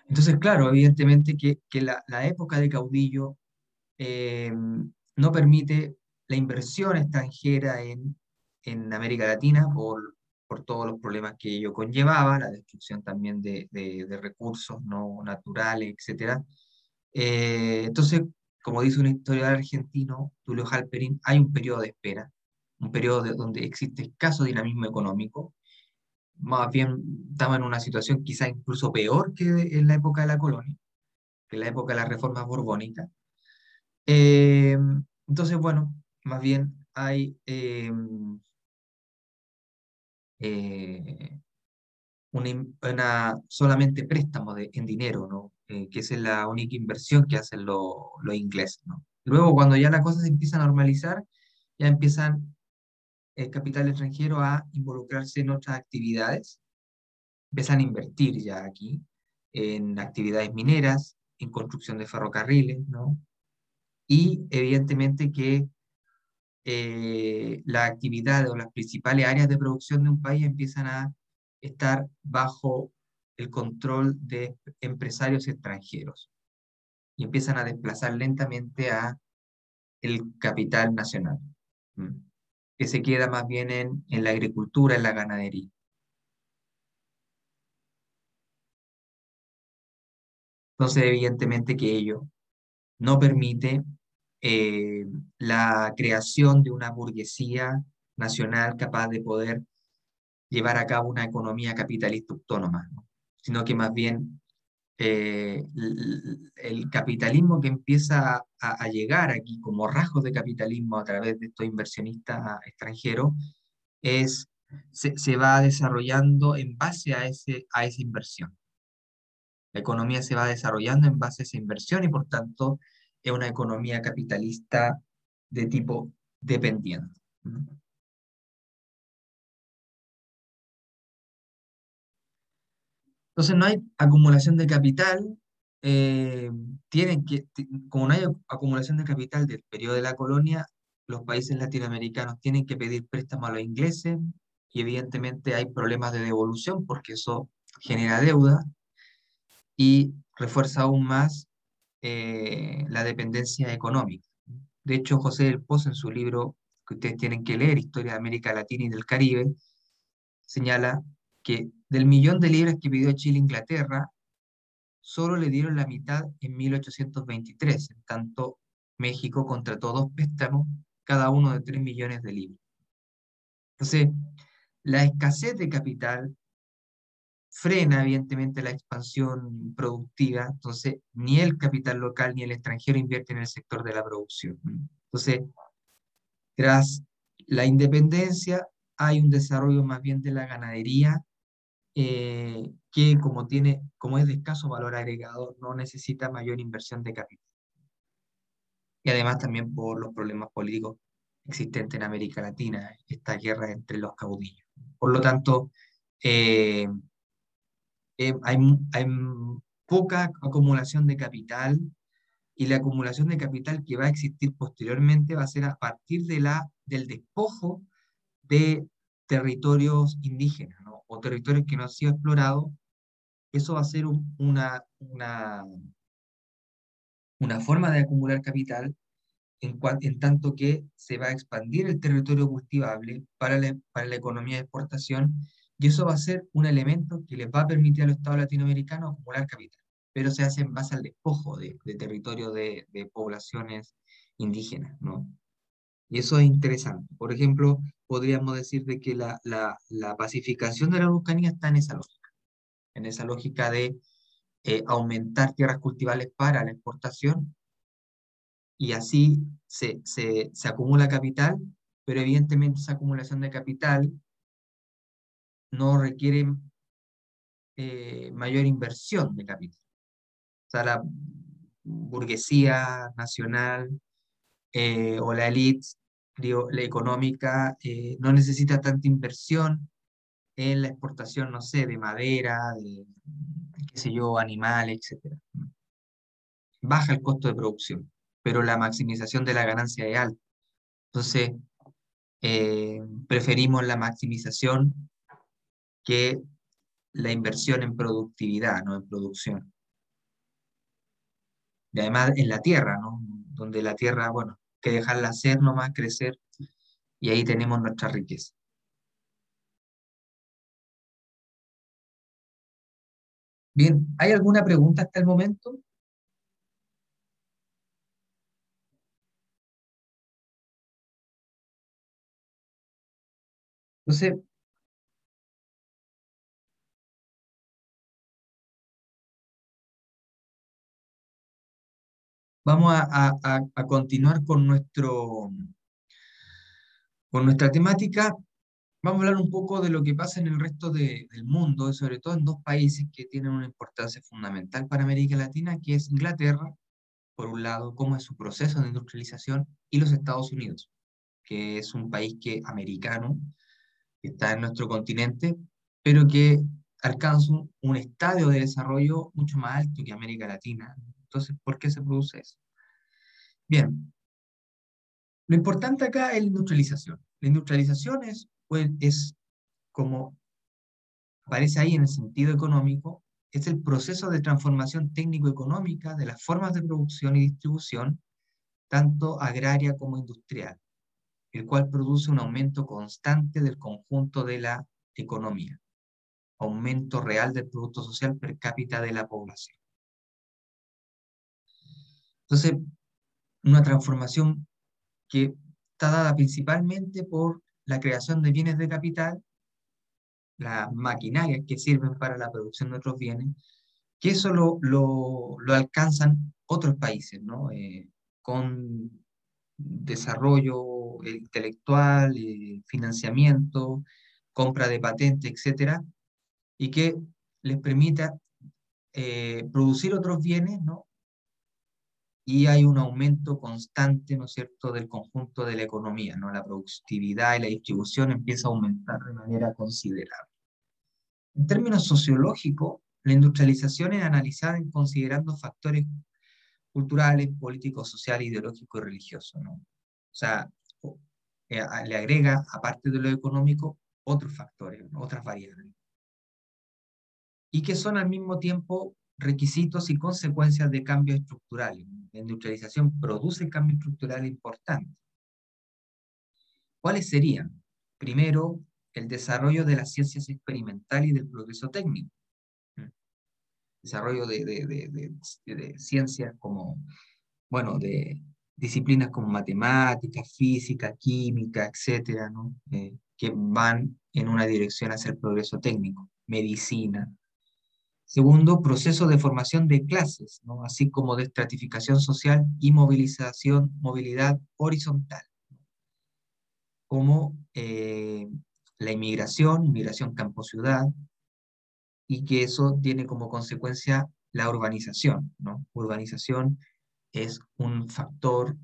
Entonces, claro, evidentemente que, la, época de caudillo eh, no permite la inversión extranjera en, América Latina por, por, todos los problemas que ello conllevaba, la destrucción también de, recursos no naturales, etc. Eh, entonces, como dice un historiador argentino, Tulio Halperin, hay un periodo de espera un periodo donde existe escaso dinamismo económico, más bien estamos en una situación quizá incluso peor que en la época de la colonia, que en la época de las reformas borbónicas. Eh, entonces, bueno, más bien hay eh, eh, una, solamente préstamo de, en dinero, ¿no? que es la única inversión que hacen los ingleses. ¿no? Luego, cuando ya la cosa se empieza a normalizar, ya empiezan el capital extranjero a involucrarse en otras actividades, empiezan a invertir ya aquí en actividades mineras, en construcción de ferrocarriles, ¿no? Y evidentemente que eh, la actividad o las principales áreas de producción de un país empiezan a estar bajo el control de empresarios extranjeros y empiezan a desplazar lentamente a el capital nacional que se queda más bien en, en la agricultura, en la ganadería. Entonces, evidentemente que ello no permite eh, la creación de una burguesía nacional capaz de poder llevar a cabo una economía capitalista autónoma, sino que más bien eh, el, capitalismo que empieza a, llegar aquí como rasgos de capitalismo a través de estos inversionistas extranjeros es, se, va desarrollando en base a, ese, a esa inversión. La economía se va desarrollando en base a esa inversión y por tanto es una economía capitalista de tipo dependiente. Entonces no hay acumulación de capital, eh, tienen que, como no hay acumulación de capital del periodo de la colonia, los países latinoamericanos tienen que pedir préstamos a los ingleses y evidentemente hay problemas de devolución porque eso genera deuda y refuerza aún más eh, la dependencia económica. De hecho, José del Pozo en su libro que ustedes tienen que leer, Historia de América Latina y del Caribe, señala que del millón de libras que pidió Chile Inglaterra, solo le dieron la mitad en 1823, en tanto México contrató dos préstamos, cada uno de 3 millones de libras. Entonces, la escasez de capital frena evidentemente la expansión productiva, entonces ni el capital local ni el extranjero invierte en el sector de la producción. Entonces, tras la independencia hay un desarrollo más bien de la ganadería eh, que como, tiene, como es de escaso valor agregado no necesita mayor inversión de capital. Y además también por los problemas políticos existentes en América Latina, esta guerra entre los caudillos. Por lo tanto, eh, hay, poca acumulación de capital y la acumulación de capital que va a existir posteriormente va a ser a partir de la, del despojo de territorios indígenas o territorios que no han sido explorados. Eso va a ser una, una, forma de acumular capital en, en, tanto que se va a expandir el territorio cultivable para para la economía de exportación y eso va a ser un elemento que les va a permitir a los estados latinoamericanos acumular capital, pero se hace en base al despojo de, de territorio de, poblaciones indígenas, ¿no? Y eso es interesante. Por ejemplo, podríamos decir de que la, pacificación de la Araucanía está en esa lógica, en esa lógica de eh, aumentar tierras cultivables para la exportación y así se, se acumula capital, pero evidentemente esa acumulación de capital no requiere eh, mayor inversión de capital. O sea, la burguesía nacional eh, o la élite la económica eh, no necesita tanta inversión en la exportación, no sé, de madera, de, qué sé yo, animales, etc. Baja el costo de producción, pero la maximización de la ganancia es alta. Entonces, preferimos la maximización que la inversión en productividad, no en producción. Y además en la tierra, ¿no? Donde la tierra, bueno, que dejarla ser nomás, crecer, y ahí tenemos nuestra riqueza. Bien, ¿hay alguna pregunta hasta el momento? Entonces, Vamos a, continuar con, nuestro, con nuestra temática. Vamos a hablar un poco de lo que pasa en el resto del mundo, sobre todo en dos países que tienen una importancia fundamental para América Latina, que es Inglaterra, por un lado, cómo es su proceso de industrialización, y los Estados Unidos, que es un país que, americano, que está en nuestro continente, pero que alcanza un, un estadio de desarrollo mucho más alto que América Latina. Entonces, ¿por qué se produce eso? Bien, lo importante acá es la industrialización. La industrialización es, pues, es como aparece ahí en el sentido económico, es el proceso de transformación técnico-económica de las formas de producción y distribución, tanto agraria como industrial, el cual produce un aumento constante del conjunto de la economía, aumento real del Producto Social per cápita de la población. Entonces, una transformación que está dada principalmente por la creación de bienes de capital, las maquinarias que sirven para la producción de otros bienes, que eso lo, alcanzan otros países, ¿no? Eh, con desarrollo intelectual, eh, financiamiento, compra de patentes, etcétera, y que les permita eh, producir otros bienes, ¿no? Y hay un aumento constante, ¿no es cierto?, del conjunto de la economía, ¿no? La productividad y la distribución empieza a aumentar de manera considerable. En términos sociológicos, la industrialización es analizada considerando factores culturales, políticos, sociales, ideológicos y religiosos, ¿no? O sea, eh, le agrega, aparte de lo económico, otros factores, otras variables. Y que son al mismo tiempo requisitos y consecuencias de cambios estructurales. La industrialización produce cambios estructurales importantes. ¿Cuáles serían? Primero, el desarrollo de las ciencias experimentales y del progreso técnico. Es desarrollo de, de, ciencias como, bueno, de disciplinas como matemáticas, física, química, etcétera. Eh, que van en una dirección hacia el progreso técnico, medicina. Segundo, proceso de formación de clases, ¿no? así como de estratificación social y movilización, movilidad horizontal, como eh, la inmigración, inmigración campo-ciudad, y que eso tiene como consecuencia la urbanización. ¿no? Urbanización es un factor,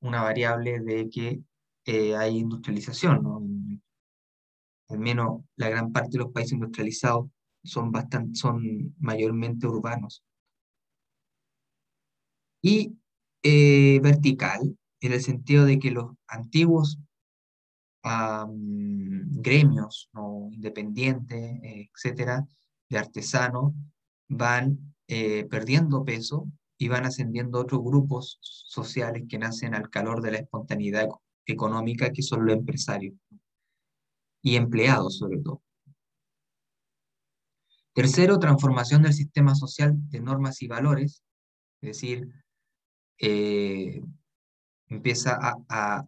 una variable de que eh, hay industrialización. ¿no? Al menos la gran parte de los países industrializados son, bastante, son mayormente urbanos. Y eh, vertical, en el sentido de que los antiguos gremios ¿no? independientes, etcétera, de artesanos, van eh, perdiendo peso y van ascendiendo otros grupos sociales que nacen al calor de la espontaneidad económica, que son los empresarios y empleados sobre todo. Tercero, transformación del sistema social de normas y valores, es decir, eh, empieza a,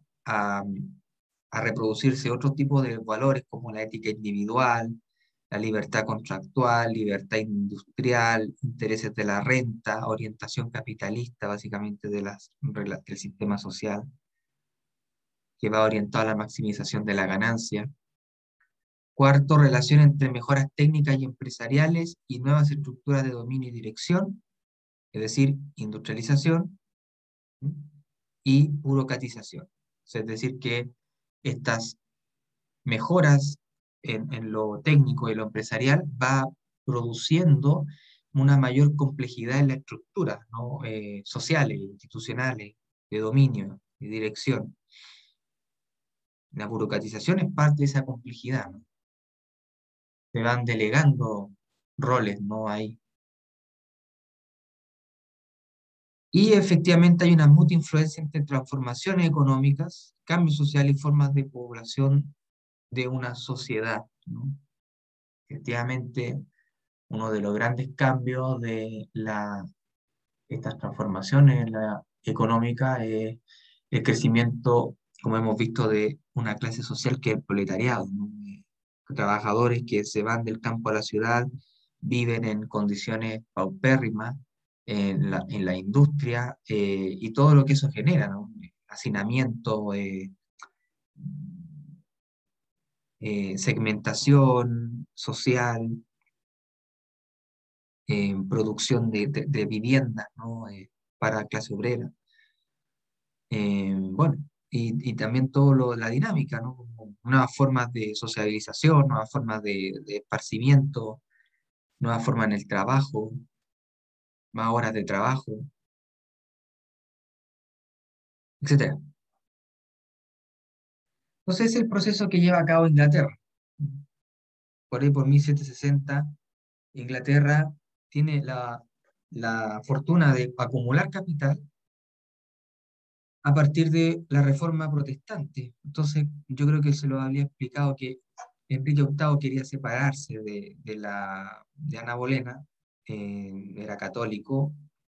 reproducirse otro tipo de valores como la ética individual, la libertad contractual, libertad industrial, intereses de la renta, orientación capitalista básicamente de las, del sistema social, que va orientado a la maximización de la ganancia. Cuarto, relación entre mejoras técnicas y empresariales y nuevas estructuras de dominio y dirección, es decir, industrialización y burocratización. Es decir, que estas mejoras en, lo técnico y lo empresarial va produciendo una mayor complejidad en la estructura ¿no? Eh, sociales, institucionales, de dominio, de dirección. La burocratización es parte de esa complejidad. Se van delegando roles, ¿no? hay Y efectivamente hay una mutua influencia entre transformaciones económicas, cambios sociales y formas de población de una sociedad. Efectivamente, uno de los grandes cambios de la, estas transformaciones la económica es el crecimiento, como hemos visto, de una clase social que es el proletariado. Trabajadores que se van del campo a la ciudad, viven en condiciones paupérrimas, en la, industria eh, y todo lo que eso genera, ¿no? hacinamiento, eh, eh, segmentación social, producción de, viviendas ¿no? para clase obrera. bueno, y, también todo la dinámica, ¿no? Nuevas formas de socialización, nuevas formas de, de esparcimiento, nuevas formas en el trabajo, más horas de trabajo, etc. Entonces es el proceso que lleva a cabo Inglaterra. Por ahí por 1760, Inglaterra tiene la, la fortuna de acumular capital a partir de la reforma protestante. Entonces, yo creo que se lo había explicado que Enrique VIII quería separarse de, la, de Ana Bolena eh, era católico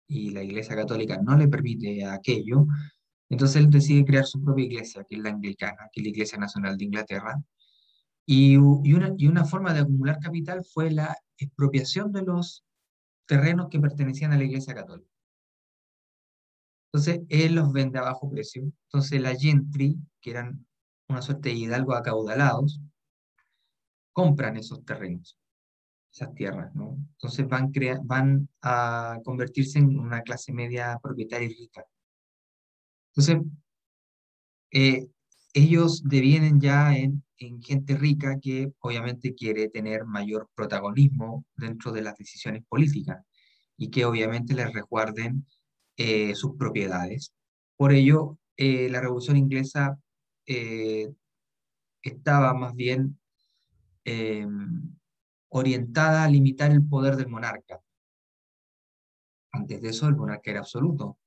y la Iglesia Católica no le permite aquello, entonces él decide crear su propia iglesia, que es la anglicana, que es la Iglesia Nacional de Inglaterra, y una forma de acumular capital fue la expropiación de los terrenos que pertenecían a la Iglesia Católica. Entonces, él los vende a bajo precio. Entonces, la gentry, que eran una suerte de hidalgos acaudalados, compran esos terrenos esas tierras, ¿no? Entonces van, van a convertirse en una clase media propietaria y rica. Entonces, eh, ellos devienen ya en, en, gente rica que obviamente quiere tener mayor protagonismo dentro de las decisiones políticas y que obviamente les resguarden eh, sus propiedades. Por ello, eh, la Revolución Inglesa estaba más bien orientada a limitar el poder del monarca. Antes de eso, el monarca era absoluto.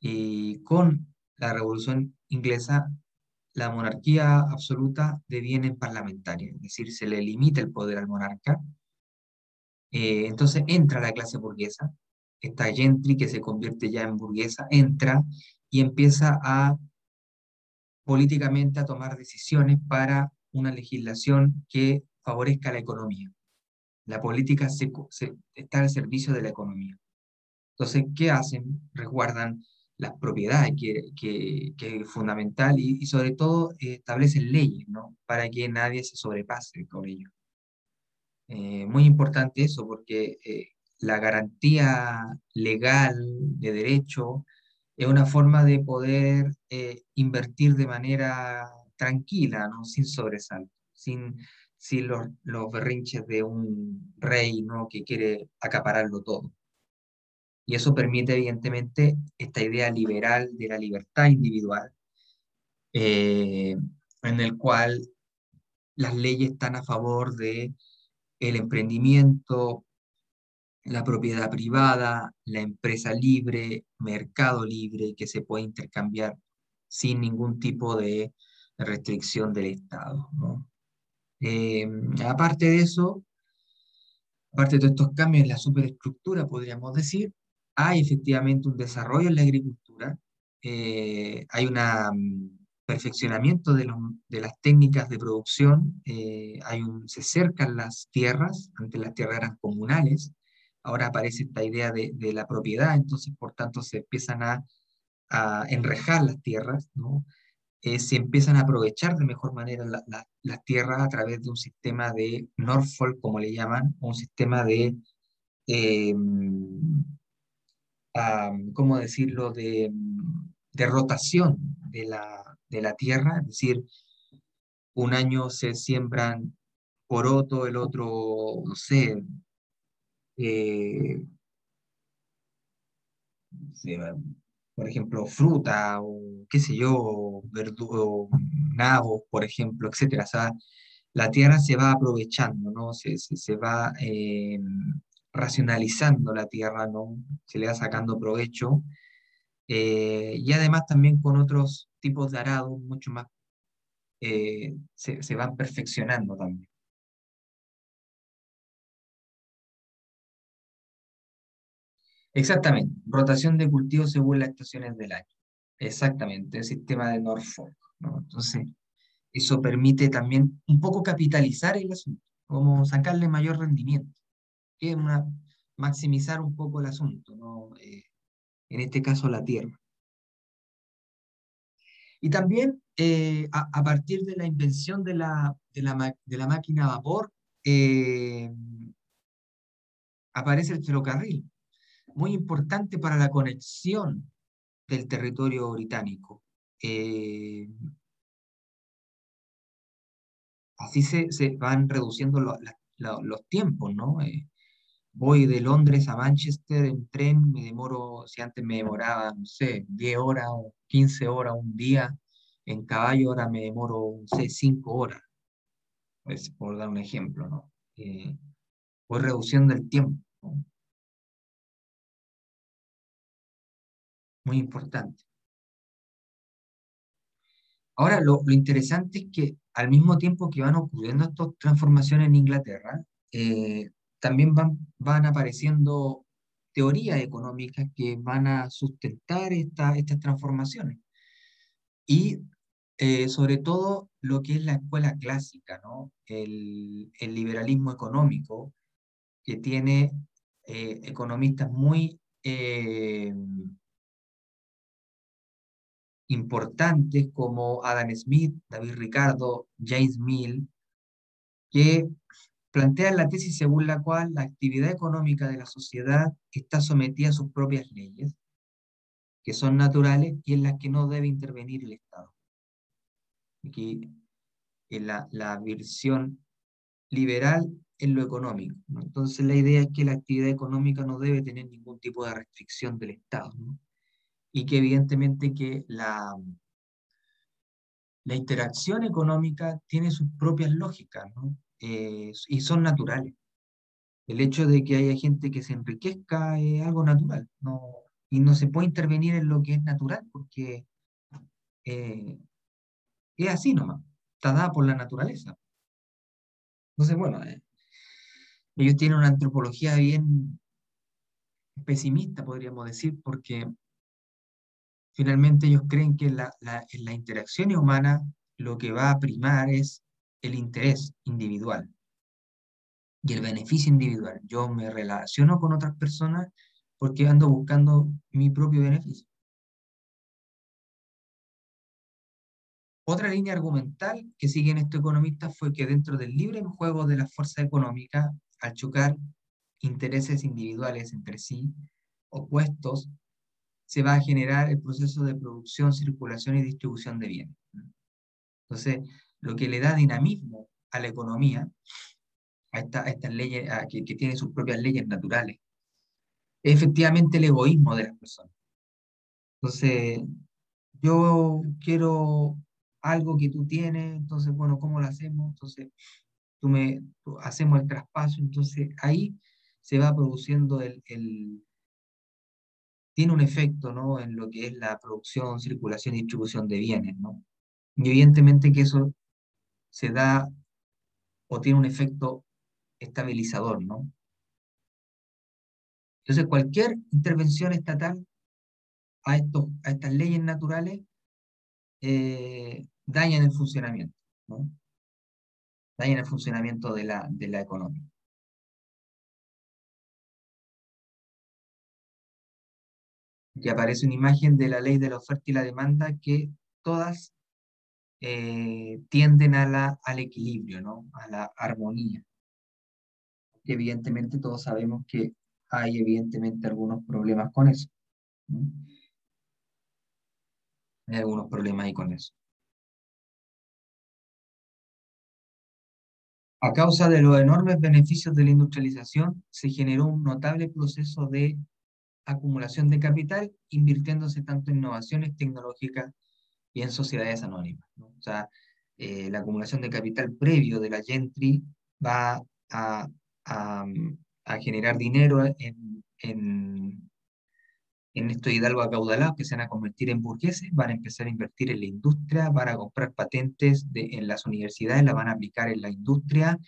Y con la Revolución Inglesa, la monarquía absoluta deviene parlamentaria, es decir, se le limita el poder al monarca Eh, entonces entra la clase burguesa, esta gentry que se convierte ya en burguesa, entra y empieza a políticamente a tomar decisiones para una legislación que favorezca la economía. La política se, está al servicio de la economía. Entonces, ¿qué hacen? Resguardan las propiedades, que, que, es fundamental, y, sobre todo eh, establecen leyes, ¿no? Para que nadie se sobrepase con ello. Eh, muy importante eso, porque eh, la garantía legal de derecho es una forma de poder invertir de manera tranquila, ¿no? sin sobresalto, sin, sin los, los berrinches de un rey ¿no? que quiere acapararlo todo. Y eso permite, evidentemente, esta idea liberal de la libertad individual, eh, en el cual las leyes están a favor de el emprendimiento, la propiedad privada, la empresa libre, mercado libre, que se puede intercambiar sin ningún tipo de restricción del Estado. Eh, aparte de eso, aparte de todos estos cambios en la superestructura, podríamos decir, hay efectivamente un desarrollo en la agricultura, eh, hay un mm, perfeccionamiento de, las técnicas de producción, eh, hay un, se cercan las tierras, antes las tierras eran comunales, ahora aparece esta idea de, la propiedad, entonces por tanto se empiezan a, enrejar las tierras. Eh, se empiezan a aprovechar de mejor manera las tierras a través de un sistema de Norfolk, como le llaman, un sistema de ¿cómo decirlo?, de, rotación de la, de la, tierra, es decir, un año se siembran poroto, el otro, no sé, eh, por ejemplo, fruta o qué sé yo, verdugo, nabos, por ejemplo, etcétera. O sea, la tierra se va aprovechando, ¿no? Se, se, va eh, racionalizando la tierra, ¿no? se le va sacando provecho, eh, y además también con otros tipos de arados mucho más, eh, se, se, van perfeccionando también. Exactamente, rotación de cultivos según las estaciones del año. Exactamente, el sistema de Norfolk. ¿no? Entonces, eso permite también un poco capitalizar el asunto, como sacarle mayor rendimiento que maximizar un poco el asunto, ¿no? Eh, en este caso la Tierra. Y también eh, a, partir de la invención de la, de la, máquina a vapor, eh, aparece el ferrocarril, muy importante para la conexión del territorio británico. así se, se, van reduciendo los tiempos, ¿no? voy de Londres a Manchester en tren, me demoro, si antes me demoraba, no sé, 10 horas o 15 horas un día, en caballo ahora me demoro, no sé, 5 horas, pues, por dar un ejemplo, ¿no? Eh, voy reduciendo el tiempo. Muy importante. Ahora, lo, lo, interesante es que al mismo tiempo que van ocurriendo estas transformaciones en Inglaterra, eh, también van, van apareciendo teorías económicas que van a sustentar esta, estas transformaciones. Y eh, sobre todo lo que es la escuela clásica, ¿no? el, el liberalismo económico, que tiene eh, economistas muy importantes como Adam Smith, David Ricardo, James Mill, que plantean la tesis según la cual la actividad económica de la sociedad está sometida a sus propias leyes, que son naturales y en las que no debe intervenir el Estado. Aquí en la, la versión liberal en lo económico. Entonces la idea es que la actividad económica no debe tener ningún tipo de restricción del Estado. Y que evidentemente que la, la interacción económica tiene sus propias lógicas, ¿no? Eh, y son naturales. El hecho de que haya gente que se enriquezca es algo natural, no, y no se puede intervenir en lo que es natural, porque eh, es así nomás, está dada por la naturaleza. Entonces, bueno, eh, ellos tienen una antropología bien pesimista, podríamos decir, porque finalmente ellos creen que la, en las interacciones humanas lo que va a primar es el interés individual y el beneficio individual. Yo me relaciono con otras personas porque ando buscando mi propio beneficio. Otra línea argumental que siguen estos economistas fue que dentro del libre juego de la fuerza económica, al chocar intereses individuales entre sí, opuestos, se va a generar el proceso de producción, circulación y distribución de bienes. Entonces, lo que le da dinamismo a la economía, a, estas leyes, que, que tiene sus propias leyes naturales, es efectivamente el egoísmo de las personas. Entonces, yo quiero algo que tú tienes, entonces, bueno, ¿cómo lo hacemos? Entonces, tú me, hacemos el traspaso, entonces ahí se va produciendo el, el, tiene un efecto ¿no? en lo que es la producción, circulación y distribución de bienes. ¿no? Y evidentemente que eso se da o tiene un efecto estabilizador. ¿no? Entonces, cualquier intervención estatal a, estos, a estas leyes naturales eh, dañan el funcionamiento. ¿no? Dañan el funcionamiento de la, de la economía. Que aparece una imagen de la ley de la oferta y la demanda que todas eh, tienden a la, al equilibrio, ¿no? a la armonía. evidentemente todos sabemos que hay evidentemente algunos problemas con eso. Hay algunos problemas ahí con eso. A causa de los enormes beneficios de la industrialización, se generó un notable proceso de acumulación de capital, invirtiéndose tanto en innovaciones tecnológicas y en sociedades anónimas. O sea, eh, la acumulación de capital previo de la Gentry va a, a, generar dinero en, en, en estos hidalgos acaudalados que se van a convertir en burgueses, van a empezar a invertir en la industria, van a comprar patentes de, en las universidades, la van a aplicar en la industria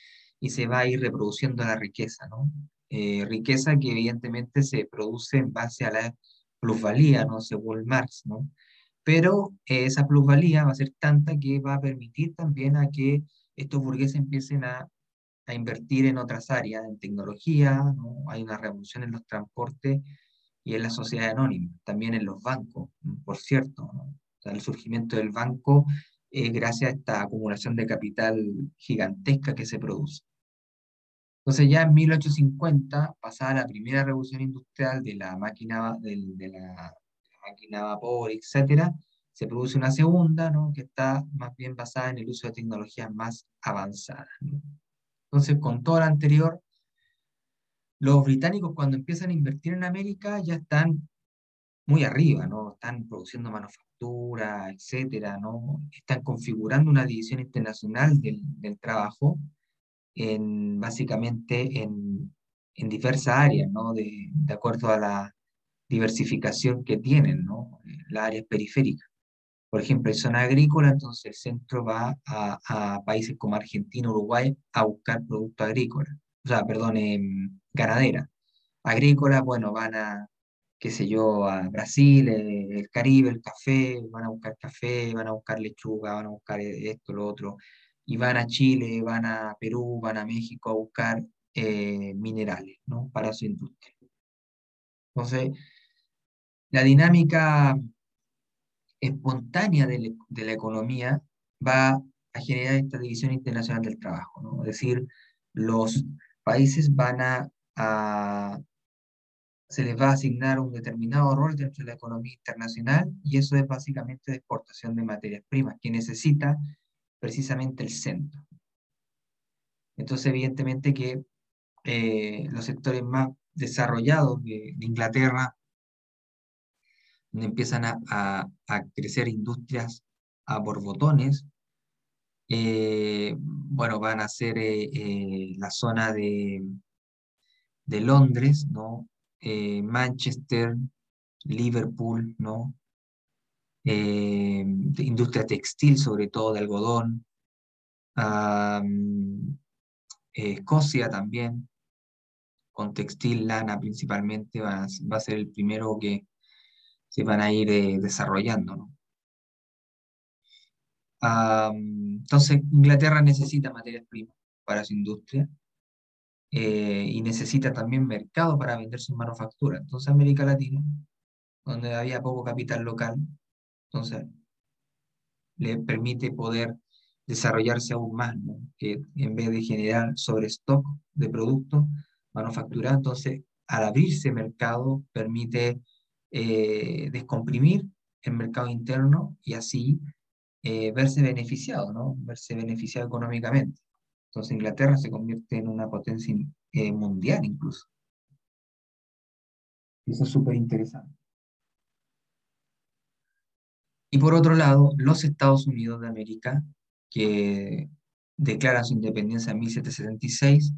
y se va a ir reproduciendo la riqueza, ¿no? Eh, riqueza que evidentemente se produce en base a la plusvalía, ¿no? Según Marx, ¿no? Pero eh, esa plusvalía va a ser tanta que va a permitir también a que estos burgueses empiecen a, a invertir en otras áreas, en tecnología, ¿no? Hay una revolución en los transportes y en la sociedad anónima, también en los bancos, por cierto. el surgimiento del banco es gracias a esta acumulación de capital gigantesca que se produce. Entonces ya en 1850, pasada la primera revolución industrial de la máquina, de, la, máquina vapor, etc., se produce una segunda, ¿no? que está más bien basada en el uso de tecnologías más avanzadas. Entonces, con todo lo anterior, los británicos cuando empiezan a invertir en América ya están muy arriba, ¿no? Están produciendo manufactura, etcétera, ¿no? Están configurando una división internacional del trabajo en, básicamente en, en diversas áreas, ¿no? De, de, acuerdo a la diversificación que tienen, ¿no? Las áreas periféricas. Por ejemplo, en zona agrícola, entonces el centro va a, a países como Argentina, Uruguay, a buscar productos agrícolas, o sea, perdón, ganadera. Agrícola, bueno, van a, qué sé yo, a Brasil, eh, el Caribe, el café, van a buscar café, van a buscar lechuga, van a buscar esto, lo otro y van a Chile, van a Perú, van a México a buscar eh, minerales ¿no? para su industria. Entonces, la dinámica espontánea de, la economía va a generar esta división internacional del trabajo. ¿no? Es decir, los países van a, a, se les va a asignar un determinado rol dentro de la economía internacional y eso es básicamente de exportación de materias primas, que necesita precisamente el centro. Entonces, evidentemente que eh, los sectores más desarrollados de, Inglaterra, donde empiezan a, crecer industrias a borbotones, eh, bueno, van a ser eh, la zona de, de Londres, ¿no? Manchester, Liverpool, ¿no? Eh, de industria textil, sobre todo de algodón, Escocia también, con textil, lana principalmente, va, a ser el primero que se van a ir eh, desarrollando. entonces, Inglaterra necesita materias primas para su industria eh, y necesita también mercado para vender sus manufacturas. Entonces, América Latina, donde había poco capital local, entonces le permite poder desarrollarse aún más, que en vez de generar sobre stock de productos manufacturados, entonces al abrirse mercado permite eh, descomprimir el mercado interno y así eh, verse beneficiado, ¿no? verse beneficiado económicamente. Entonces Inglaterra se convierte en una potencia eh, mundial incluso. Eso es súper interesante. Y por otro lado, los Estados Unidos de América, que declaran su independencia en 1776,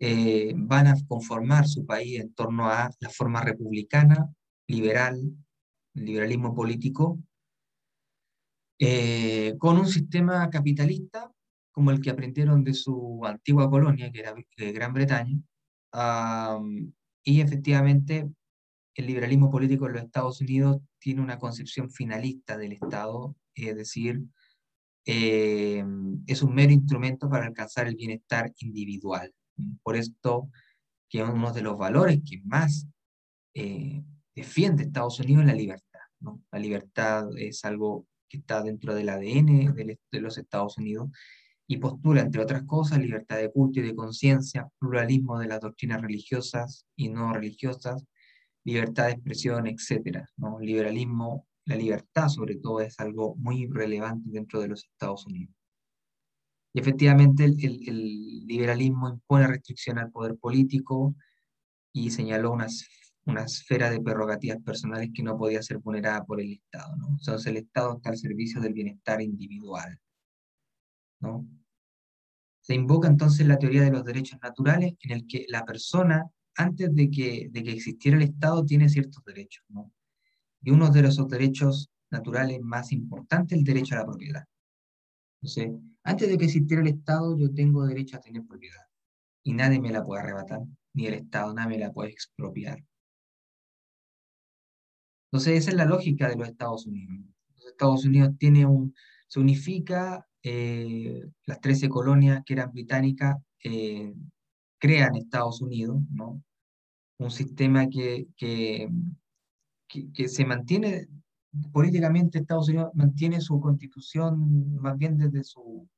eh, van a conformar su país en torno a la forma republicana, liberal, liberalismo político, eh, con un sistema capitalista como el que aprendieron de su antigua colonia, que era Gran Bretaña, y efectivamente el liberalismo político en los Estados Unidos tiene una concepción finalista del Estado, es decir, eh, es un mero instrumento para alcanzar el bienestar individual. Por esto que uno de los valores que más eh, defiende Estados Unidos es la libertad. La libertad es algo que está dentro del ADN de los Estados Unidos y postula, entre otras cosas, libertad de culto y de conciencia, pluralismo de las doctrinas religiosas y no religiosas, libertad de expresión, etc. ¿no? Liberalismo, la libertad sobre todo es algo muy relevante dentro de los Estados Unidos. Y efectivamente el, el, liberalismo impone restricción al poder político y señaló una, una esfera de prerrogativas personales que no podía ser vulnerada por el Estado. ¿no? Entonces el Estado está al servicio del bienestar individual. ¿no? Se invoca entonces la teoría de los derechos naturales en el que la persona antes de que, de que existiera el Estado, tiene ciertos derechos. ¿no? Y uno de esos derechos naturales más importantes es el derecho a la propiedad. Entonces, antes de que existiera el Estado, yo tengo derecho a tener propiedad. Y nadie me la puede arrebatar, ni el Estado, nadie me la puede expropiar. Entonces, esa es la lógica de los Estados Unidos. Los Estados Unidos tiene un, se unifica eh, las 13 colonias que eran británicas, eh, crean Estados Unidos, ¿no? Un sistema que, que, que, se mantiene políticamente, Estados Unidos mantiene su constitución más bien desde su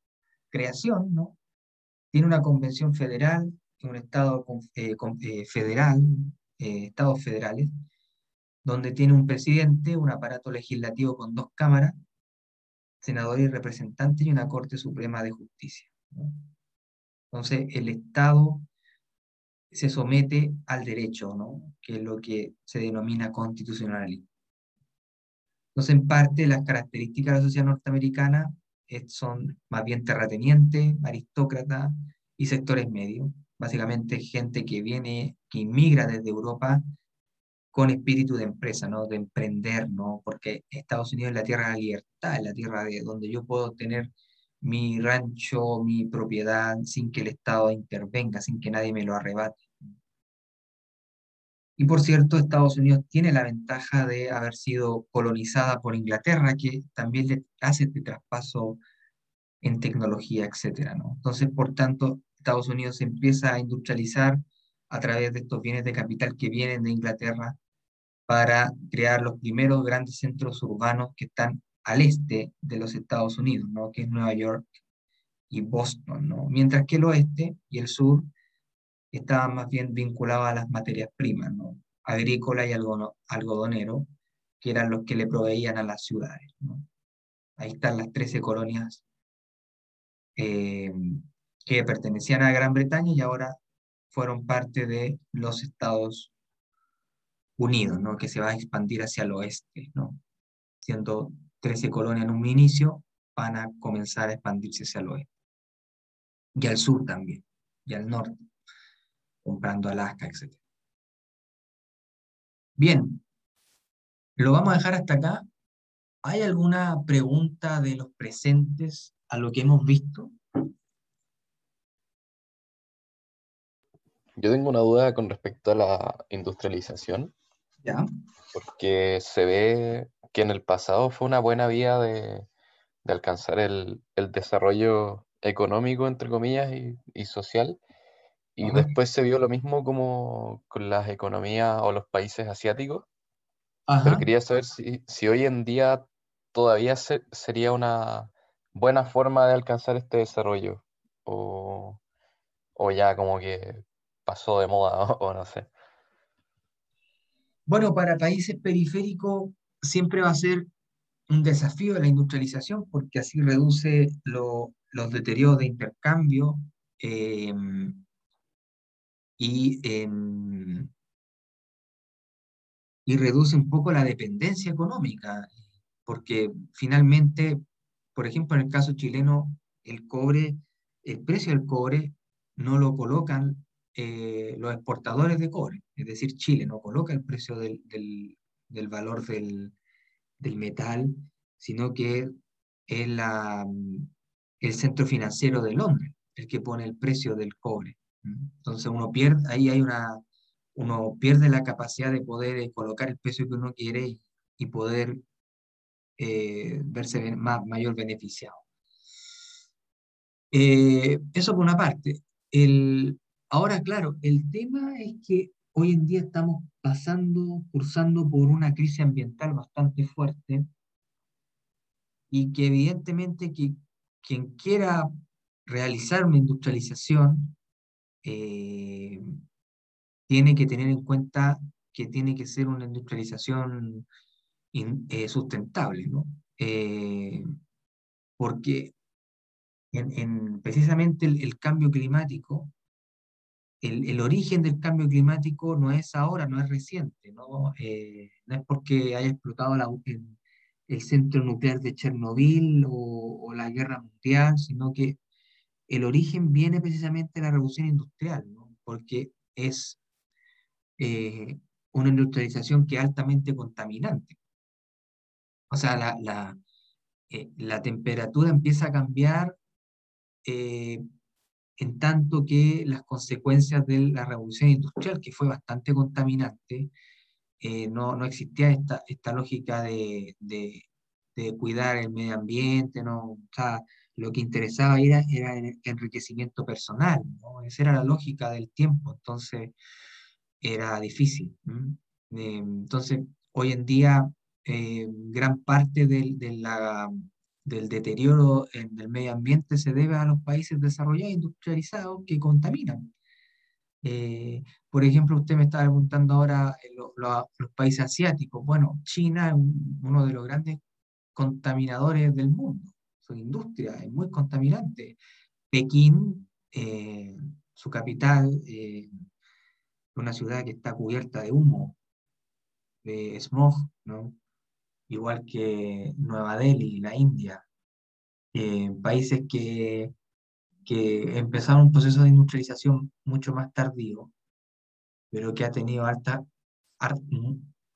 creación, ¿no? Tiene una convención federal, un estado eh, eh, federal, eh, estados federales, donde tiene un presidente, un aparato legislativo con dos cámaras, senadores y representantes y una Corte Suprema de Justicia. Entonces, el Estado se somete al derecho, ¿no? que es lo que se denomina constitucionalismo. Entonces, en parte, las características de la sociedad norteamericana son más bien terratenientes, aristócratas y sectores medios. Básicamente, gente que viene, que inmigra desde Europa con espíritu de empresa, ¿no? de emprender, ¿no? porque Estados Unidos es la tierra de la libertad, es la tierra de donde yo puedo tener mi rancho, mi propiedad, sin que el Estado intervenga, sin que nadie me lo arrebate. Y por cierto, Estados Unidos tiene la ventaja de haber sido colonizada por Inglaterra, que también le hace este traspaso en tecnología, etc. Entonces, por tanto, Estados Unidos empieza a industrializar a través de estos bienes de capital que vienen de Inglaterra para crear los primeros grandes centros urbanos que están al este de los Estados Unidos, ¿no? que es Nueva York y Boston, ¿no? mientras que el oeste y el sur estaban más bien vinculados a las materias primas, ¿no? agrícola y algodonero, que eran los que le proveían a las ciudades. Ahí están las 13 colonias eh, que pertenecían a Gran Bretaña y ahora fueron parte de los Estados Unidos, ¿no? que se va a expandir hacia el oeste, ¿no? siendo 13 colonias en un inicio, van a comenzar a expandirse hacia el oeste. Y al sur también, y al norte, comprando Alaska, etc. Bien, lo vamos a dejar hasta acá. ¿Hay alguna pregunta de los presentes a lo que hemos visto? Yo tengo una duda con respecto a la industrialización. ¿Ya? Porque se ve que en el pasado fue una buena vía de, alcanzar el, desarrollo económico, entre comillas, y, social. Y después se vio lo mismo como con las economías o los países asiáticos. Pero quería saber si, hoy en día todavía sería una buena forma de alcanzar este desarrollo. O, o ya como que pasó de moda o no sé. Bueno, para países periféricos siempre va a ser un desafío la industrialización porque así reduce los deterioros de intercambio em, y, em, y reduce un poco la dependencia económica, porque finalmente, por ejemplo, en el caso chileno, el cobre, el precio del cobre no lo colocan eh, los exportadores de cobre, es decir, Chile no coloca el precio del, del, valor del, del, metal, sino que es la, el centro financiero de Londres el que pone el precio del cobre. Entonces uno pierde, ahí hay una, uno pierde la capacidad de poder eh, colocar el precio que uno quiere y, poder eh, verse más, mayor beneficiado. eso por una parte. El, Ahora, claro, el tema es que hoy en día estamos pasando, cursando por una crisis ambiental bastante fuerte y que evidentemente que quien quiera realizar una industrialización eh, tiene que tener en cuenta que tiene que ser una industrialización eh, sustentable, ¿no? Eh, porque en, precisamente el, cambio climático el, origen del cambio climático no es ahora, no es reciente, no, eh, no es porque haya explotado el, centro nuclear de Chernobyl o, la guerra mundial, sino que el origen viene precisamente de la revolución industrial, porque es eh, una industrialización que es altamente contaminante. O sea, la, la, eh, la temperatura empieza a cambiar en tanto que las consecuencias de la revolución industrial, que fue bastante contaminante, eh, no, no, existía esta, esta lógica de, de, cuidar el medio ambiente, ¿no? Lo que interesaba era, era el enriquecimiento personal, esa era la lógica del tiempo, entonces era difícil. Eh, entonces, hoy en día, eh, gran parte de la del deterioro del medio ambiente se debe a los países desarrollados, industrializados, que contaminan. Eh, por ejemplo, usted me estaba preguntando ahora eh, los países asiáticos. Bueno, China es uno de los grandes contaminadores del mundo. Su industria es muy contaminante. Pekín, eh, su capital, es una ciudad que está cubierta de humo, de smog, ¿no? igual que Nueva Delhi, la India, eh, países que, que empezaron un proceso de industrialización mucho más tardío, pero que ha tenido alta,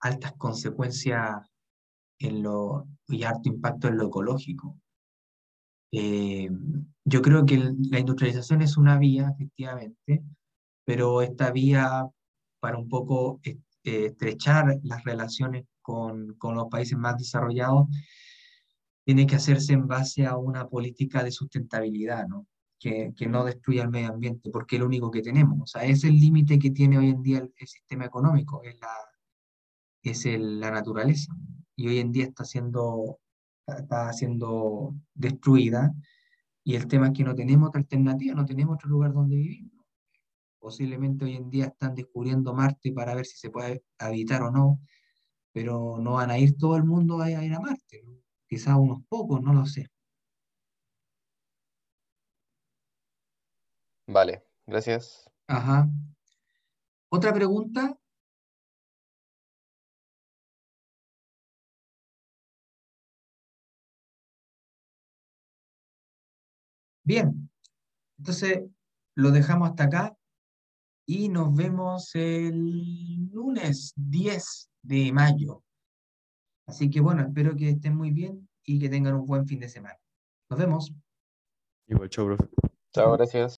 altas consecuencias en lo, y alto impacto en lo ecológico. Eh, yo creo que la industrialización es una vía, efectivamente, pero esta vía para un poco eh, estrechar las relaciones con, con los países más desarrollados, tiene que hacerse en base a una política de sustentabilidad, ¿no? Que, que, no destruya el medio ambiente, porque es lo único que tenemos. O sea, es el límite que tiene hoy en día el, sistema económico, es, la, es la naturaleza. Y hoy en día está siendo, está siendo destruida. Y el tema es que no tenemos otra alternativa, no tenemos otro lugar donde vivir. Posiblemente hoy en día están descubriendo Marte para ver si se puede habitar o no pero no van a ir todo el mundo a ir a Marte, quizás unos pocos, no lo sé. Vale, gracias. Ajá. ¿Otra pregunta? Bien, entonces lo dejamos hasta acá y nos vemos el lunes 10 de mayo. Así que bueno, espero que estén muy bien y que tengan un buen fin de semana. Nos vemos. Igual, chao, Chao, gracias.